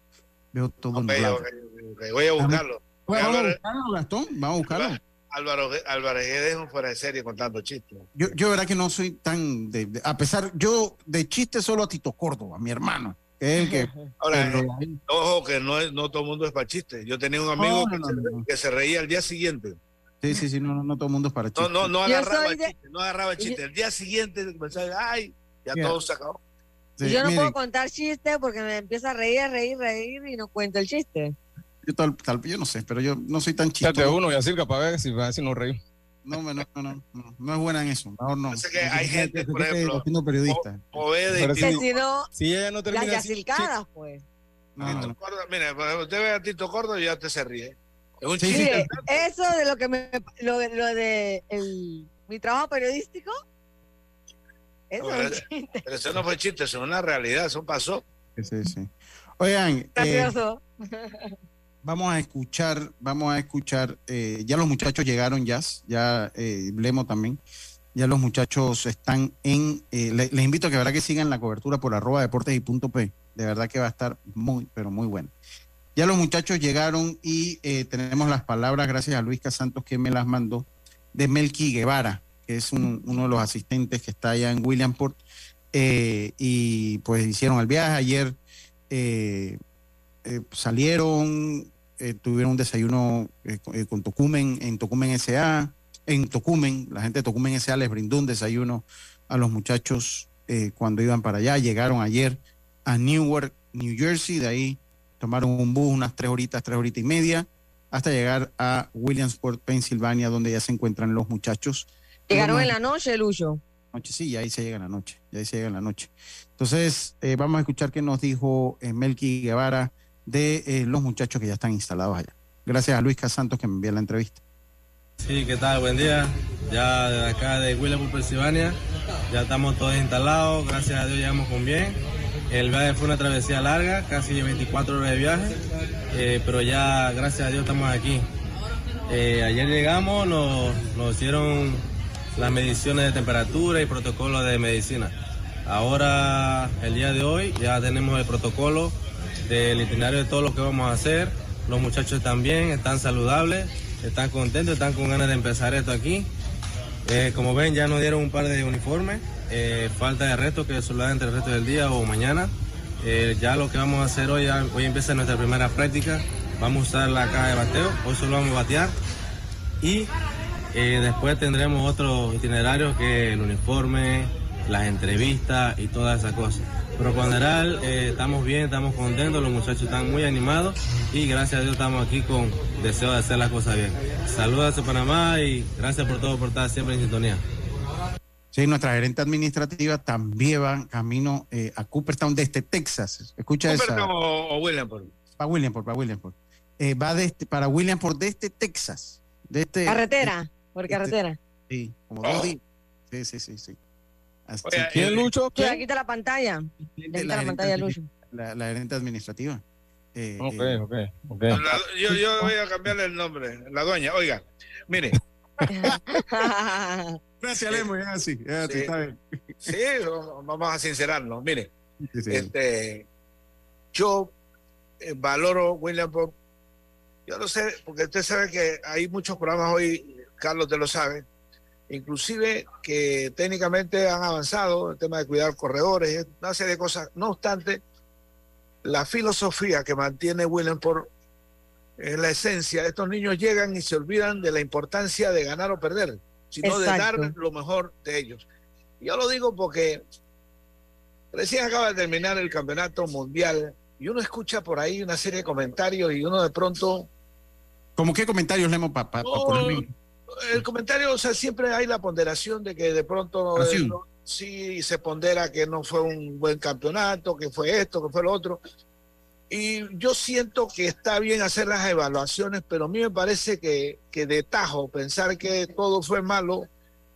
Veo todo Ok, nublado. ok, ok, voy a buscarlo. Bueno, vamos a Álvarez- buscarlo, Gastón, vamos a buscarlo. Álvaro, Álvarez Guedes es un fuera de serie contando chistes. Yo, yo verdad que no soy tan de, de- a pesar, yo de chiste solo a Tito Córdoba, mi hermano, que es el que Ahora, pero- eh, ojo que no, es, no todo el mundo es para chistes. Yo tenía un amigo No, que, no, se, no, no. que se reía el día siguiente. sí, sí, sí, no, no, no todo el mundo es para No, chiste. no, no Yo agarraba el de- chiste, no agarraba el chiste. El día siguiente pensaba, ay, ya Mira. todo se acabó. Sí, yo no miren, puedo contar chistes porque me empieza a reír, reír, reír y no cuento el chiste. Yo, tal, tal- yo no sé, pero yo no soy tan Fíjate chistoso. uno y así para ver si va a decir no reír. no, no, no, no, no, es buena en eso. Mejor no. Pasa que hay gente, por que ejemplo, periodista. Y si no, Si ella no las termina así- yasilcadas, pues. No, no, Tito no. Córdoba, mire, cuando usted ve a Tito Córdoba ya te se ríe. Es un Sí, sí. chiste. Eso de lo que me, lo, de- lo de el, mi trabajo periodístico, eso No, es un pero- chiste Pero eso no fue chiste, eso es una realidad, eso pasó. Sí, sí. Oigan, eh. Vamos a escuchar, vamos a escuchar, eh, ya los muchachos llegaron ya, ya eh, también, ya los muchachos están en, eh, le- les invito a que verdad que sigan la cobertura por arroba deportes y punto P, de verdad que va a estar muy, pero muy bueno. Ya los muchachos llegaron y eh, tenemos las palabras, gracias a Luis Casantos que me las mandó, de Melqui Guevara, que es un- uno de los asistentes que está allá en Williamport, y pues hicieron el viaje ayer. Eh, salieron, eh, tuvieron un desayuno eh, con, Tocumen, en Tocumen SA, en Tocumen, la gente de Tocumen SA les brindó un desayuno a los muchachos cuando iban para allá, llegaron ayer a Newark, New Jersey, de ahí tomaron un bus unas tres horitas, tres horitas y media, hasta llegar a Williamsport, Pensilvania, donde ya se encuentran los muchachos. Llegaron Vamos en la noche, Lucho. noche, sí, ya ahí se llega en la noche, ya ahí se llega en la noche. Entonces, eh, vamos a escuchar qué nos dijo eh, Melqui Guevara de eh, los muchachos que ya están instalados allá. Gracias a Luis Casantos que me envía la entrevista. Sí, ¿qué tal? Buen día. Ya desde acá de Williamsburg, Pensilvania, ya estamos todos instalados, gracias a Dios llegamos con bien. El viaje fue una travesía larga, casi 24 horas de viaje, eh, pero ya gracias a Dios estamos aquí. Eh, ayer llegamos, nos, nos hicieron las mediciones de temperatura y protocolo de medicina. Ahora, el día de hoy, ya tenemos el protocolo del itinerario de todo lo que vamos a hacer. Los muchachos también están saludables, están contentos, están con ganas de empezar esto aquí. Eh, como ven, ya nos dieron un par de uniformes. eh, falta de resto que se lo dan entre el resto del día o mañana. Eh, ya lo que vamos a hacer hoy, ya- hoy empieza nuestra primera práctica. Vamos a usar la caja de bateo. Hoy solo vamos a batear. Y después tendremos otros itinerarios que el uniforme, las entrevistas y todas esas cosas. General eh, estamos bien, estamos contentos, los muchachos están muy animados y gracias a Dios estamos aquí con deseo de hacer las cosas bien. Saludos a Panamá y gracias por todo, por estar siempre en sintonía. Sí, nuestra gerente administrativa también va camino eh, a Cooperstown desde Texas. Escucha. Cooperstown o, o Williamsport. Para Williamsport, para Williamsport. Eh, va desde, para Williamsport desde Texas. Desde, Carretera, por carretera. Sí, como Oh. dos días. Sí, sí, sí, sí. Así Oye, que- ¿Quién, Lucho? ¿Quién? aquí está la pantalla. Quita la gerente pantalla Lucho. La, la gerente administrativa. Eh, Ok, eh, ok, ok. La- yo, yo voy a cambiarle el nombre, la dueña. Oiga, mire, Gracias, Lemo, ya así, ya Sí. está bien. sí, vamos a sincerarnos. Mire, Sí, sí. este, yo eh, valoro Williamsport. Yo no sé, porque usted sabe que hay muchos programas hoy, Carlos te lo sabe, inclusive que técnicamente han avanzado el tema de cuidar corredores, una serie de cosas. No obstante, la filosofía que mantiene Williamsport es la esencia. Estos niños llegan y se olvidan de la importancia de ganar o perder, sino de dar lo mejor de ellos. Yo lo digo porque recién acaba de terminar el campeonato mundial y uno escucha por ahí una serie de comentarios y uno de pronto ¿Cómo qué comentarios, Lemo, para No, el comentario, o sea, siempre hay la ponderación de que de pronto Ah, eh, no- sí se pondera que no fue un buen campeonato, que fue esto, que fue lo otro. Y yo siento que está bien hacer las evaluaciones, pero a mí me parece que, que de tajo pensar que todo fue malo,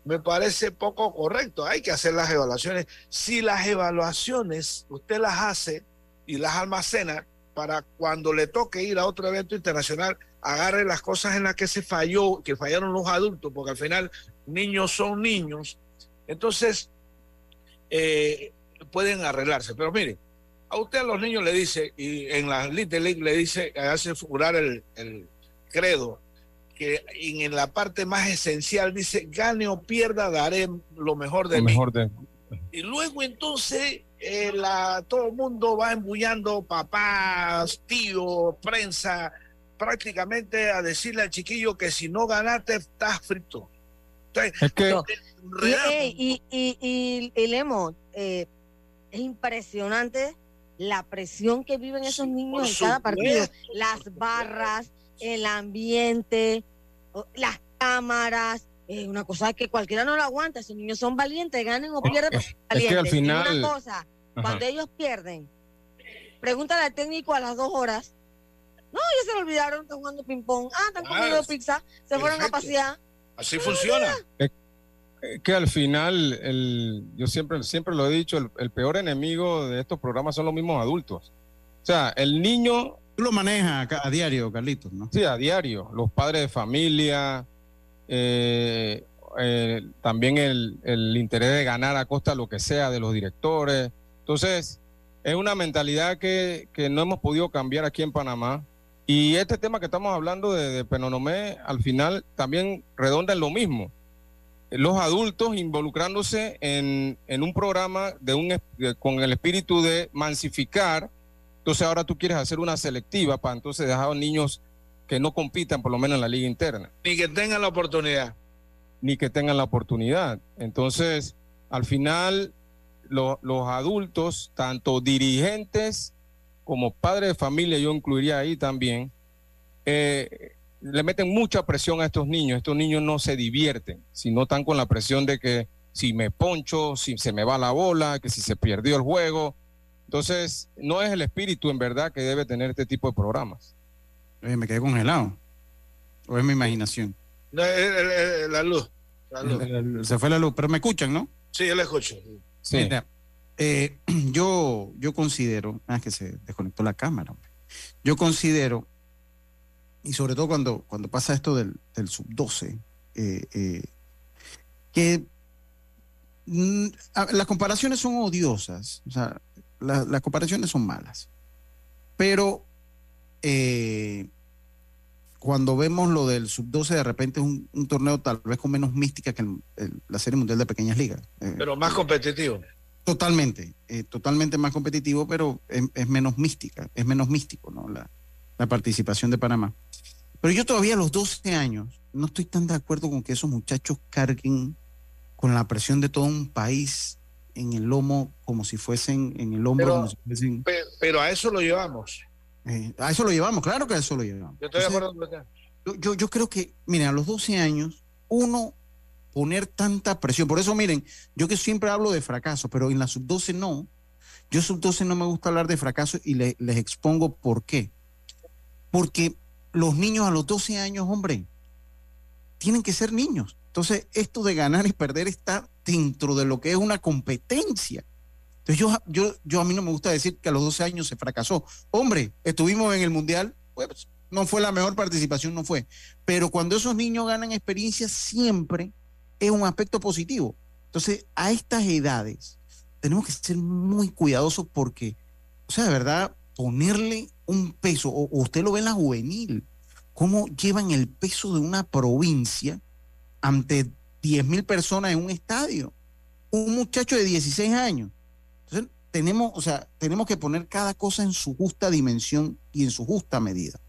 me parece poco correcto. Hay que hacer las evaluaciones. Si las evaluaciones usted las hace y las almacena para cuando le toque ir a otro evento internacional, agarre las cosas en las que se falló, que fallaron los adultos, porque al final niños son niños. Entonces, eh, pueden arreglarse. Pero mire, a usted a los niños le dice, y en la Little League le dice, hace figurar el, el credo, que en, la parte más esencial dice, gane o pierda, daré lo mejor de Lo mí. mejor de. Y luego entonces eh, la, todo el mundo va embullando papás, tíos, prensa, prácticamente a decirle al chiquillo que si no ganaste estás frito. Entonces, Es que No. Y, y, y, y- y Lemo, eh, es impresionante la presión que viven esos niños en cada partido. Las barras, el ambiente, las cámaras, eh, una cosa que cualquiera no lo aguanta. Esos niños son valientes, ganen o pierden. es- es valientes. que al Y final- una cosa, Ajá. cuando ellos pierden, pregúntale al técnico a las dos horas. No, ya se lo olvidaron, están jugando ping-pong. Ah, están Ah, comiendo pizza, se fueron a pasear. Así funciona. Eh, que al final, el, yo siempre, siempre lo he dicho, el, el peor enemigo de estos programas son los mismos adultos. O sea, el niño... Tú lo manejas a, a diario, Carlitos, ¿no? Sí, a diario. Los padres de familia, eh, eh, también el, el interés de ganar a costa de lo que sea de los directores. Entonces, es una mentalidad que, que no hemos podido cambiar aquí en Panamá. Y este tema que estamos hablando de, de Penonomé, al final también redonda en lo mismo. Los adultos involucrándose en, en un programa de un, de- con el espíritu de mansificar. Entonces ahora tú quieres hacer una selectiva para entonces dejar a los niños que no compitan por lo menos en la liga interna Ni que tengan la oportunidad. ni que tengan la oportunidad. Entonces, al final, lo- los adultos, tanto dirigentes como padres de familia, yo incluiría ahí también, eh, le meten mucha presión a estos niños. Estos niños no se divierten, sino están con la presión de que si me poncho, si se me va la bola, que si se perdió el juego. Entonces, no es el espíritu en verdad que debe tener este tipo de programas. Oye, me quedé congelado. O es mi imaginación. No, la luz. La luz. Se fue la luz, pero me escuchan, ¿no? Sí, yo le escucho. Mira, eh, yo, yo considero, ah, que se desconectó la cámara, yo considero, y sobre todo cuando, cuando pasa esto del, del sub-12, eh, eh, que mm, las comparaciones son odiosas, o sea, la- las comparaciones son malas, pero eh, cuando vemos lo del sub-12, de repente es un, torneo tal vez con menos mística que el- la Serie Mundial de Pequeñas Ligas. Pero más competitivo. Totalmente, eh, totalmente más competitivo, pero es, es menos mística, es menos místico, ¿no? La, la participación de Panamá. Pero yo todavía a los 12 años no estoy tan de acuerdo con que esos muchachos carguen con la presión de todo un país en el lomo como si fuesen, en el hombro Pero- como si fuesen... Pe- Pero a eso lo llevamos. eh, a eso lo llevamos, claro que a eso lo llevamos. Yo estoy de Entonces, acuerdo con yo, yo, yo creo que, miren, a los 12 años, uno poner tanta presión. Por eso, miren, yo que siempre hablo de fracaso, pero en la sub-12 no. Yo sub-12 no me gusta hablar de fracaso y le- les expongo por qué. Porque los niños a los 12 años, hombre, tienen que ser niños. Entonces, esto de ganar y perder está dentro de lo que es una competencia. Entonces, yo, yo, yo a mí no me gusta decir que a los 12 años se fracasó. Hombre, estuvimos en el Mundial, pues no fue la mejor participación, no fue. Pero cuando esos niños ganan experiencia, siempre es un aspecto positivo. Entonces, a estas edades, tenemos que ser muy cuidadosos porque, o sea, de verdad, ponerle un peso, o, usted lo ve en la juvenil, cómo llevan el peso de una provincia ante 10 mil personas en un estadio. Un muchacho de 16 años. Entonces, tenemos, o sea, tenemos que poner cada cosa en su justa dimensión y en su justa medida.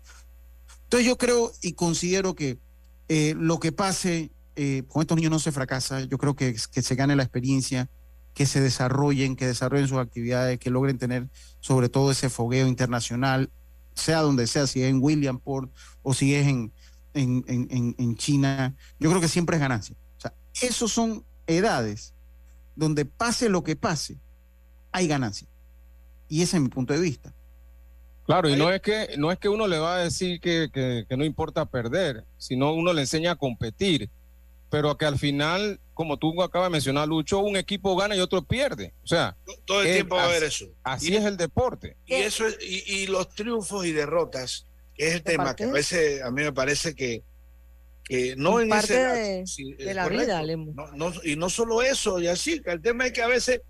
Entonces yo creo y considero que eh, lo que pase eh, con estos niños no se fracasa, yo creo que, que se gane la experiencia, que se desarrollen, que desarrollen sus actividades, que logren tener sobre todo ese fogueo internacional, sea donde sea, si es en Williamport o si es en, en, en- en- China, yo creo que siempre es ganancia. O sea, esos son edades donde pase lo que pase, hay ganancia. Y ese es mi punto de vista. Claro, y no es que no es que uno le va a decir que, que- que no importa perder, sino uno le enseña a competir, pero que al final, como tú acabas de mencionar, Lucho, un equipo gana y otro pierde. O sea, Todo el tiempo va a haber así- eso. Así Y- es el deporte. Y eso es, y, y los triunfos y derrotas, que es el tema que a veces a mí me parece que, que no en parte ese de, sí, de es la correcto. vida, Lemo. No, no- y no solo eso, y así, que el tema es que a veces,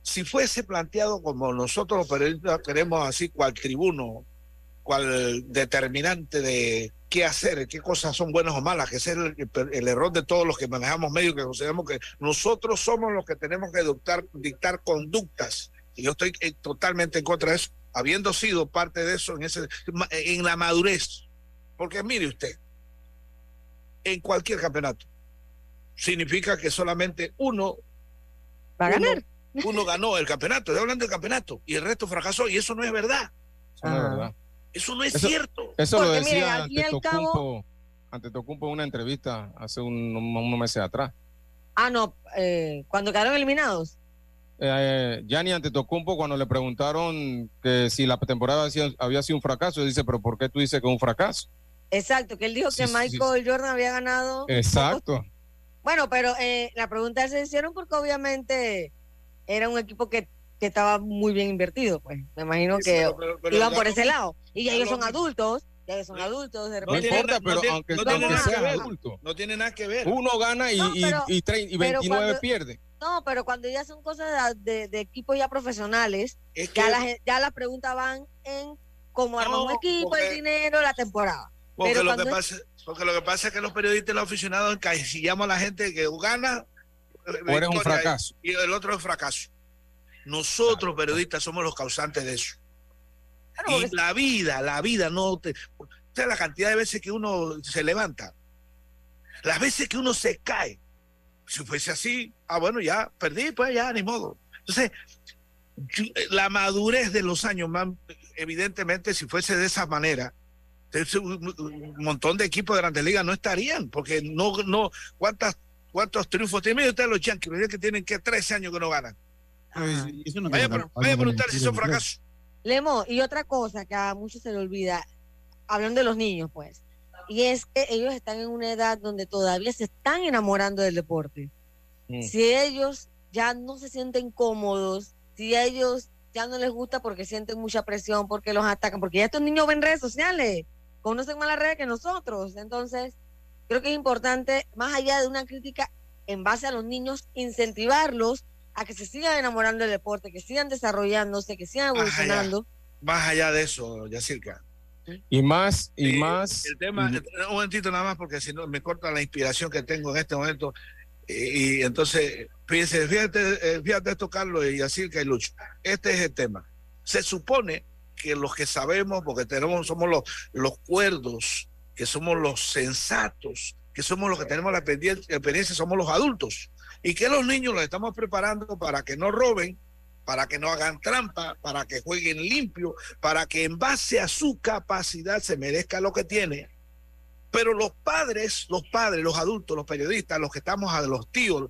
si fuese planteado como nosotros los periodistas queremos así, cual tribuno, cual determinante de qué hacer, qué cosas son buenas o malas, que ese es el, el error de todos los que manejamos medios, que consideramos que nosotros somos los que tenemos que dictar, dictar conductas. Y yo estoy eh, totalmente en contra de eso, habiendo sido parte de eso en, ese, en la madurez. Porque mire usted, en cualquier campeonato, significa que solamente uno va a ganar. Uno ganó el campeonato, estoy hablando del campeonato, y el resto fracasó, y eso no es verdad. Eso no es verdad. Eso no es Eso- cierto. Eso lo Porque, miren, decía al fin y al cabo- Tetocumpo, Antetokounmpo en una entrevista hace un- unos meses atrás. Ah, no, eh, cuando quedaron eliminados. Eh, Gianni Antetokounmpo cuando le preguntaron que si la temporada había sido, había sido un fracaso, dice, pero ¿por qué tú dices que es un fracaso? Exacto, que él dijo Sí, que sí, Michael Jordan había ganado. Exacto. Bueno, pero eh, la pregunta se hicieron porque obviamente era un equipo que, que estaba muy bien invertido, pues. Me imagino Sí, que pero- pero- pero iban ya por ese lado. Y ya Ya ellos lo son adultos, ya ellos son adultos, de No importa, pero tiene- aunque, no tiene nada que sean ver. adultos, No tiene nada que ver. uno gana y, No, y- pero- y tre- y pero 29 cuando- pierde. No, pero cuando ya son cosas de, de- de equipos ya profesionales, Es ya, que- la gen- ya las preguntas van en cómo No, equipo, porque- el dinero, la temporada. Porque Pero lo, que pasa, porque lo que pasa es que los periodistas y los aficionados encasillamos a la gente que gana O eres un fracaso. y el otro es fracaso. Nosotros, periodistas, somos los causantes de eso. Claro, Y la vida, la vida no te. Usted la cantidad de veces que uno se levanta, las veces que uno se cae. Si fuese así, ah, bueno, ya perdí, pues ya, ni modo. Entonces, yo- la madurez de los años, man, evidentemente, si fuese de esa manera, un, montón de equipos de grandes ligas no estarían, porque no, no, ¿cuántas, cuántos triunfos tienen? Ustedes los Yankees, los que tienen que 13 años que no ganan. Eso no Vaya, vaya a preguntar si son fracasos. Lemo, y otra cosa que a muchos se le olvida, hablando de los niños, pues, y es que ellos están en una edad donde todavía se están enamorando del deporte. Mm. Si ellos ya no se sienten cómodos, si a ellos ya no les gusta porque sienten mucha presión, porque los atacan, porque ya estos niños ven redes sociales, conocen más las redes que nosotros. Entonces, creo que es importante, más allá de una crítica en base a los niños, incentivarlos a que se sigan enamorando del deporte, que sigan desarrollándose, que sigan Más allá. evolucionando. Más allá de eso, Yacirca. Y más, y Eh, más. El tema, un momentito nada más, porque si no me corta la inspiración que tengo en este momento. Eh, y entonces, fíjense, fíjate, eh, fíjate esto, Carlos, y Yacirca y Lucho. Este es el tema. Se supone que los que sabemos, porque tenemos, somos los, los cuerdos, que somos los sensatos, que somos los que tenemos la experien- experiencia, somos los adultos. Y que los niños los estamos preparando para que no roben, para que no hagan trampa, para que jueguen limpio, para que en base a su capacidad se merezca lo que tiene. Pero los padres, los padres, los adultos, los periodistas, los que estamos a los tíos,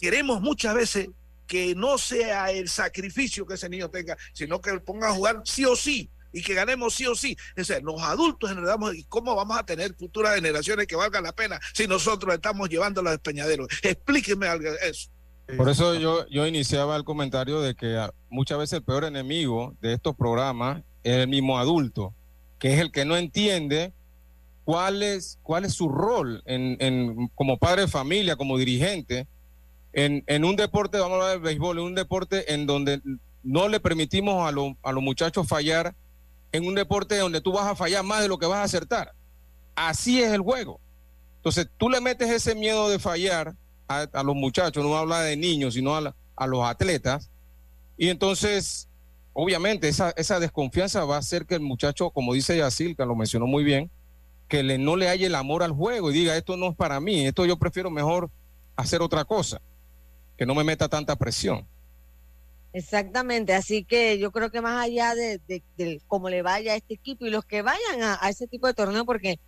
queremos muchas veces que no sea el sacrificio que ese niño tenga, sino que ponga a jugar sí o sí y que ganemos sí o sí. O sea, los adultos enredamos y cómo vamos a tener futuras generaciones que valgan la pena si nosotros estamos llevando los despeñaderos. Explíqueme algo de eso. Por eso yo, yo iniciaba el comentario de que ah, muchas veces el peor enemigo de estos programas es el mismo adulto, que es el que no entiende cuál es, cuál es su rol en, en- como padre de familia, como dirigente, en, en un deporte, vamos a hablar del béisbol, en un deporte en donde no le permitimos a, los- a los muchachos fallar, en un deporte donde tú vas a fallar más de lo que vas a acertar. Así es el juego. Entonces tú le metes ese miedo de fallar a, los muchachos, no habla de niños, sino a, la- a los atletas. Y entonces, obviamente, esa, esa desconfianza va a hacer que el muchacho, como dice Yacil, que lo mencionó muy bien, que no le haya el amor al juego y diga, esto no es para mí, esto yo prefiero mejor hacer otra cosa, que no me meta tanta presión. Exactamente, así que yo creo que más allá de, de- cómo le vaya a este equipo y los que vayan a, ese tipo de torneo, porque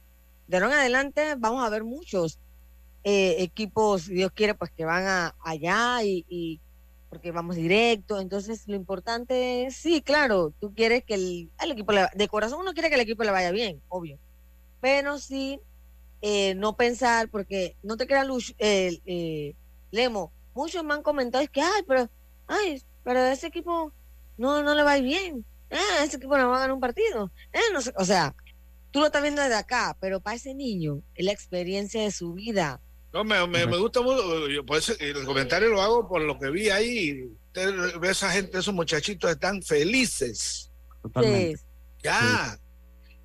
de ahora en adelante vamos a ver muchos eh, equipos, si Dios quiere, pues que van a, allá y, porque vamos directo. Entonces, lo importante es, sí, claro, tú quieres que el, al equipo, le- de corazón uno quiere que el equipo le vaya bien, obvio, pero sí eh, no pensar, porque no te creas, eh, Lemo, muchos me han comentado, es que, ay, pero, ay, pero ese equipo no, no le va a ir bien. Ah, ese equipo no va a ganar un partido. Eh, no sé, o sea, tú lo estás viendo desde acá, pero para ese niño es la experiencia de su vida. No, me, me, me gusta mucho, yo, por eso el comentario lo hago por lo que vi ahí. Usted ve esa gente, esos muchachitos están felices. Totalmente. Sí, Ya.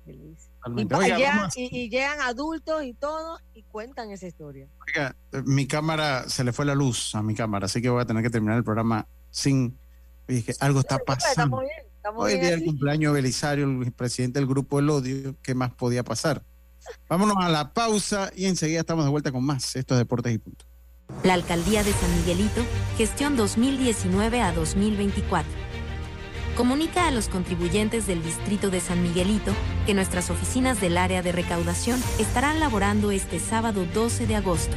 Y, llegan- y- y llegan adultos y todo y cuentan esa historia. Oiga, eh, mi cámara, se le fue la luz a mi cámara, así que voy a tener que terminar el programa sin... Dije, algo está pasando. Hoy día del así. cumpleaños de Belisario, el presidente del grupo El Odio, ¿qué más podía pasar? Vámonos a la pausa y enseguida estamos de vuelta con más estos deportes y punto. La Alcaldía de San Miguelito, gestión 2019 a 2024. Comunica a los contribuyentes del Distrito de San Miguelito que nuestras oficinas del área de recaudación estarán laborando este sábado 12 de agosto.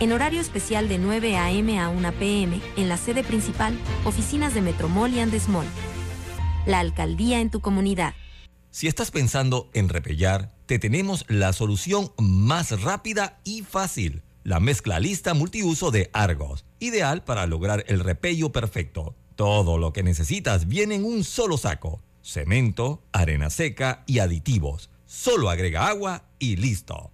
En horario especial de 9 a.m. a 1 p.m. en la sede principal, oficinas de Metromol y Andesmol. La alcaldía en tu comunidad. Si estás pensando en repellar, te tenemos la solución más rápida y fácil. La mezcla lista multiuso de Argos, ideal para lograr el repello perfecto. Todo lo que necesitas viene en un solo saco. Cemento, arena seca y aditivos. Solo agrega agua y listo.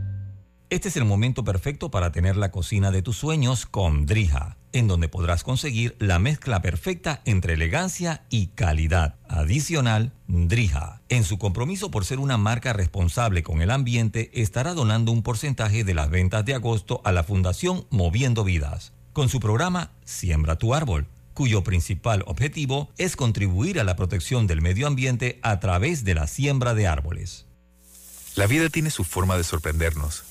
Este es el momento perfecto para tener la cocina de tus sueños con Drija, en donde podrás conseguir la mezcla perfecta entre elegancia y calidad. Adicional, Drija, en su compromiso por ser una marca responsable con el ambiente, estará donando un porcentaje de las ventas de agosto a la Fundación Moviendo Vidas, con su programa Siembra tu árbol cuyo principal objetivo es contribuir a la protección del medio ambiente a través de la siembra de árboles. La vida tiene su forma de sorprendernos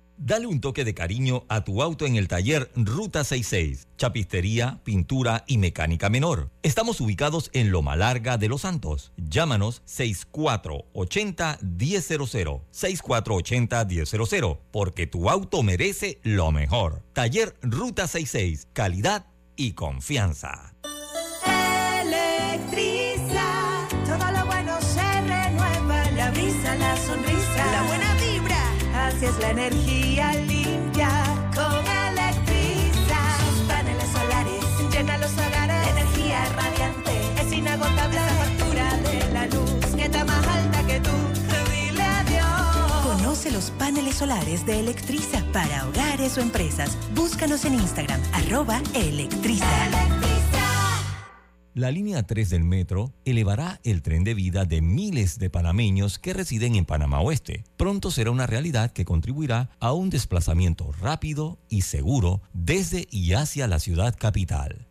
Dale un toque de cariño a tu auto en el taller Ruta 66. Chapistería, pintura y mecánica menor. Estamos ubicados en Loma Larga de Los Santos. Llámanos 6480-1000. 6480-1000. Porque tu auto merece lo mejor. Taller Ruta 66. Calidad y confianza. Electriza, todo lo bueno se renueva, la brisa, la sonrisa, la buena vibra, así es la energía paneles solares de Electriza para hogares o empresas. Búscanos en Instagram, arroba Electriza. La línea 3 del metro elevará el tren de vida de miles de panameños que residen en Panamá Oeste. Pronto será una realidad que contribuirá a un desplazamiento rápido y seguro desde y hacia la ciudad capital.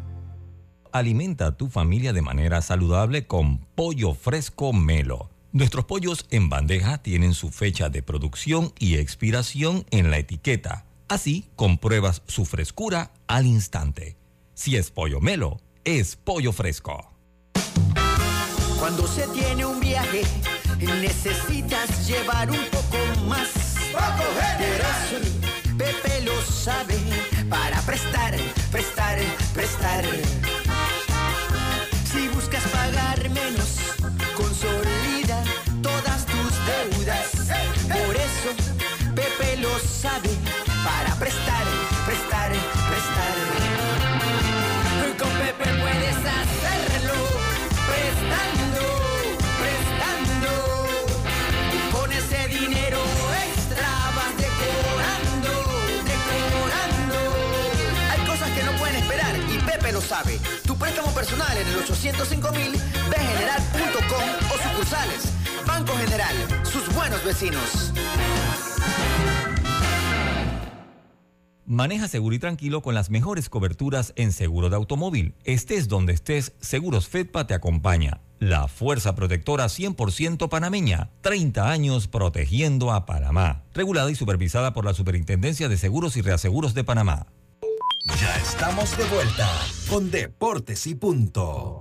Alimenta a tu familia de manera saludable con pollo fresco Melo. Nuestros pollos en bandeja tienen su fecha de producción y expiración en la etiqueta. Así compruebas su frescura al instante. Si es pollo Melo, es pollo fresco. Cuando se tiene un viaje, necesitas llevar un poco más. Pepe lo sabe para prestar, prestar, prestar. Consolida todas tus deudas. Por eso Pepe lo sabe para prestar, prestar, prestar. Con Pepe puedes hacerlo prestando, prestando. Con ese dinero extra vas decorando, decorando. Hay cosas que no pueden esperar y Pepe lo sabe. Préstamo personal en el 805 mil, bgeneral.com o sucursales. Banco General, sus buenos vecinos. Maneja seguro y tranquilo con las mejores coberturas en seguro de automóvil. Estés donde estés, Seguros Fedpa te acompaña. La fuerza protectora 100% panameña. 30 años protegiendo a Panamá. Regulada y supervisada por la Superintendencia de Seguros y Reaseguros de Panamá. Ya estamos de vuelta con Deportes y Punto.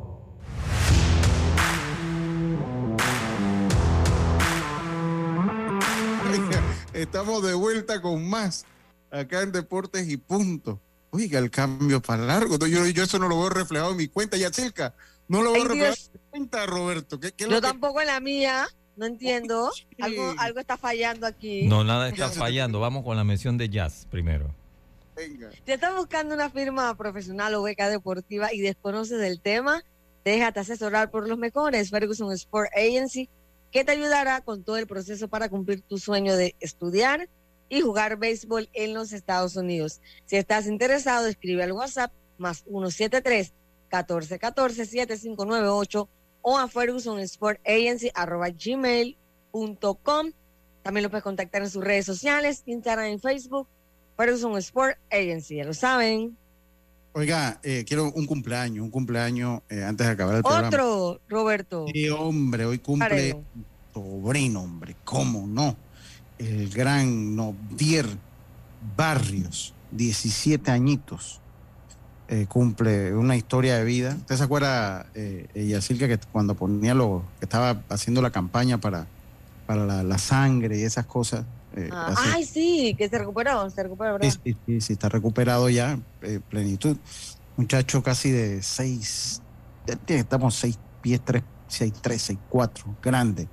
Estamos de vuelta con más acá en Deportes y Punto. Oiga, el cambio para largo. Yo, yo eso no lo veo reflejado en mi cuenta, ya cerca. No lo veo Ay, reflejado Dios. en mi cuenta, Roberto. ¿Qué, qué es Yo que- tampoco en la mía, no entiendo. Algo, algo está fallando aquí. No, nada está fallando. Vamos con la mención de jazz primero. Si estás buscando una firma profesional o beca deportiva y desconoces del tema, déjate asesorar por los mejores Ferguson Sport Agency, que te ayudará con todo el proceso para cumplir tu sueño de estudiar y jugar béisbol en los Estados Unidos. Si estás interesado, escribe al WhatsApp más 173 1414 7598 o a Ferguson Sport Agency arroba gmail.com. También lo puedes contactar en sus redes sociales, Instagram y Facebook. Ferguson Sport Agency, ya lo saben. Oiga, eh, quiero un cumpleaños, un cumpleaños eh, antes de acabar el programa. Otro, Roberto. Sí, hombre, hoy cumple sobrino, hombre, ¿cómo no? El gran Nobdier Barrios, 17 añitos, eh, cumple una historia de vida. ¿Usted se acuerda, eh, Yacirca, que cuando ponía lo, que estaba haciendo la campaña para, para la, la sangre y esas cosas? Eh, Ah, ay, sí, que se recuperó, se recuperó, ¿verdad? Sí, sí, está recuperado ya, eh, plenitud. Muchacho casi de seis, estamos seis pies, tres, seis, tres, seis, cuatro, grande.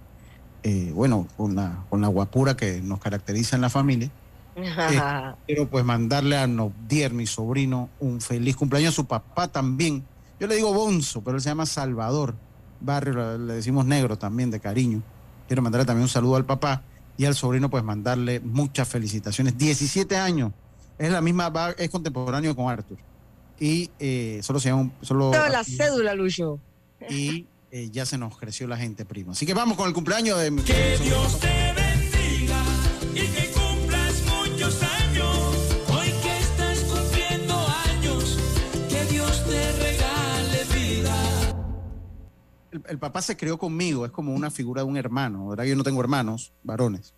Eh, bueno, con la, con la guapura que nos caracteriza en la familia. Quiero pues mandarle a Nobdier, mi sobrino, un feliz cumpleaños. Su papá también. Yo le digo Bonzo, pero él se llama Salvador Barrio, le decimos negro también de cariño. Quiero mandarle también un saludo al papá y al sobrino, pues mandarle muchas felicitaciones. 17 años. Es la misma, va- es contemporáneo con Arthur. Y eh, solo se llama un- solo Toda la cédula, Lucho. y eh, ya se nos creció la gente primo. Así que vamos con el cumpleaños de mi Que Dios te el, papá se crió conmigo, es como una figura de un hermano, ¿verdad? Yo no tengo hermanos, varones.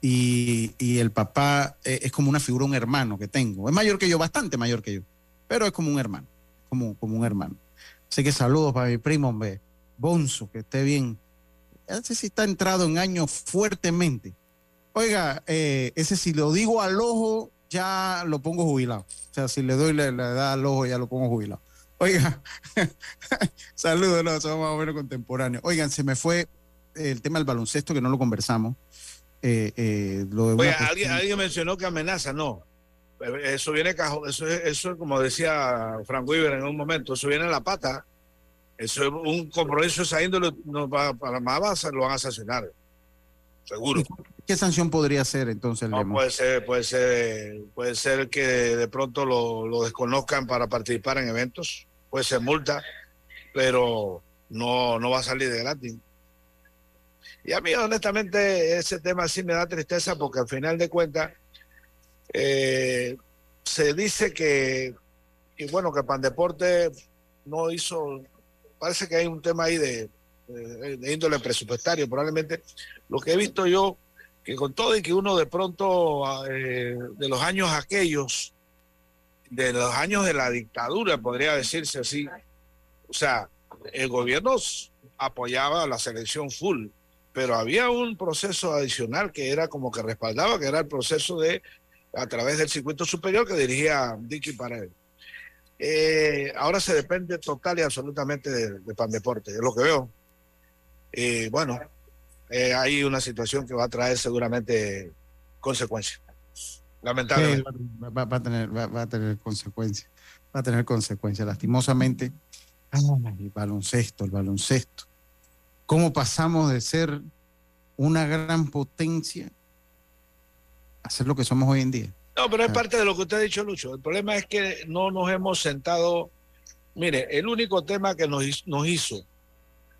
Y, el papá eh, es como una figura de un hermano que tengo. Es mayor que yo, bastante mayor que yo, pero es como un hermano, como, como un hermano. Así que saludos para mi primo, hombre, Bonzo, que esté bien. Ese sí está entrado en años fuertemente. Oiga, eh, ese si lo digo al ojo, ya lo pongo jubilado. O sea, si le doy la, la edad al ojo, ya lo pongo jubilado. Oiga, saludos, no, somos más o menos contemporáneos. Oigan, se me fue el tema del baloncesto, que no lo conversamos. Eh, eh, lo de alguien, alguien mencionó que amenaza, no. Eso viene cajo, eso es, eso es como decía Frank Weaver en un momento, eso viene en la pata. Eso es un compromiso esa índole, no va, para más lo van a sancionar. Seguro. ¿Qué sanción podría ser entonces, No, puede ser, puede ser, puede ser que de pronto lo, lo desconozcan para participar en eventos, puede ser multa, pero no, no va a salir de gratis. Y a mí, honestamente, ese tema sí me da tristeza porque al final de cuentas eh, se dice que, que, bueno, que Pandeporte no hizo, parece que hay un tema ahí de, de- de índole presupuestario, probablemente. Lo que he visto yo, que con todo y que uno de pronto eh, de los años aquellos, de los años de la dictadura, podría decirse así, o sea, el gobierno apoyaba a la selección full, pero había un proceso adicional que era como que respaldaba, que era el proceso de a través del circuito superior que dirigía Dicky Paredes. Eh, ahora se depende total y absolutamente de, de Pandeporte, es lo que veo. Eh, bueno, eh, hay una situación que va a traer seguramente consecuencias. Lamentablemente. Sí, va, va- va a tener, va, va a tener consecuencias. Va a tener consecuencias. Lastimosamente, el baloncesto, el baloncesto. ¿Cómo pasamos de ser una gran potencia a ser lo que somos hoy en día? No, pero es parte de lo que usted ha dicho, Lucho. El problema es que no nos hemos sentado. Mire, el único tema que nos, nos hizo,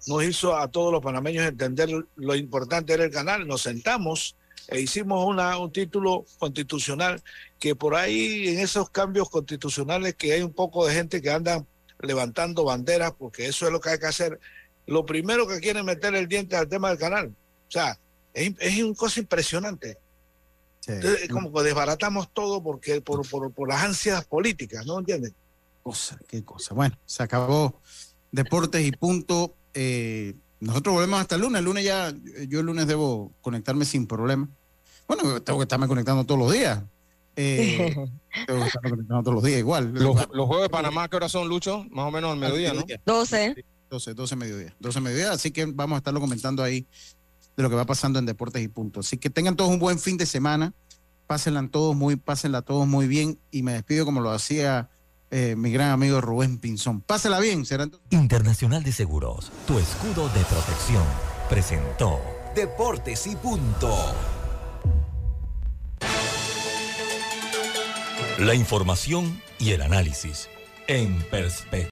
nos hizo a todos los panameños entender lo importante era el canal. Nos sentamos e hicimos una, un título constitucional que por ahí en esos cambios constitucionales que hay un poco de gente que anda levantando banderas, porque eso es lo que hay que hacer. Lo primero que quieren meter el diente al tema del canal. O sea, es, es una cosa impresionante. Entonces, es como que desbaratamos todo porque por, por, por las ansias políticas, ¿no entiendes? Cosa, qué cosa. Bueno, se acabó Deportes y punto. Eh, nosotros volvemos hasta el lunes. El lunes ya, yo el lunes debo conectarme sin problema. Bueno, tengo que estarme conectando todos los días. Eh, tengo que estarme conectando todos los días igual. Los, los juegos de Panamá, ¿qué hora son, Lucho? Más o menos al mediodía, ¿no? 12. 12, 12 mediodía. 12 mediodía, así que vamos a estarlo comentando ahí de lo que va pasando en Deportes y Punto. Así que tengan todos un buen fin de semana. Pásenla todos muy, pásenla todos muy bien. Y me despido como lo hacía eh, mi gran amigo Rubén Pinzón. Pásela bien, será Internacional de Seguros, tu escudo de protección, presentó Deportes y punto. la información y el análisis en perspectiva.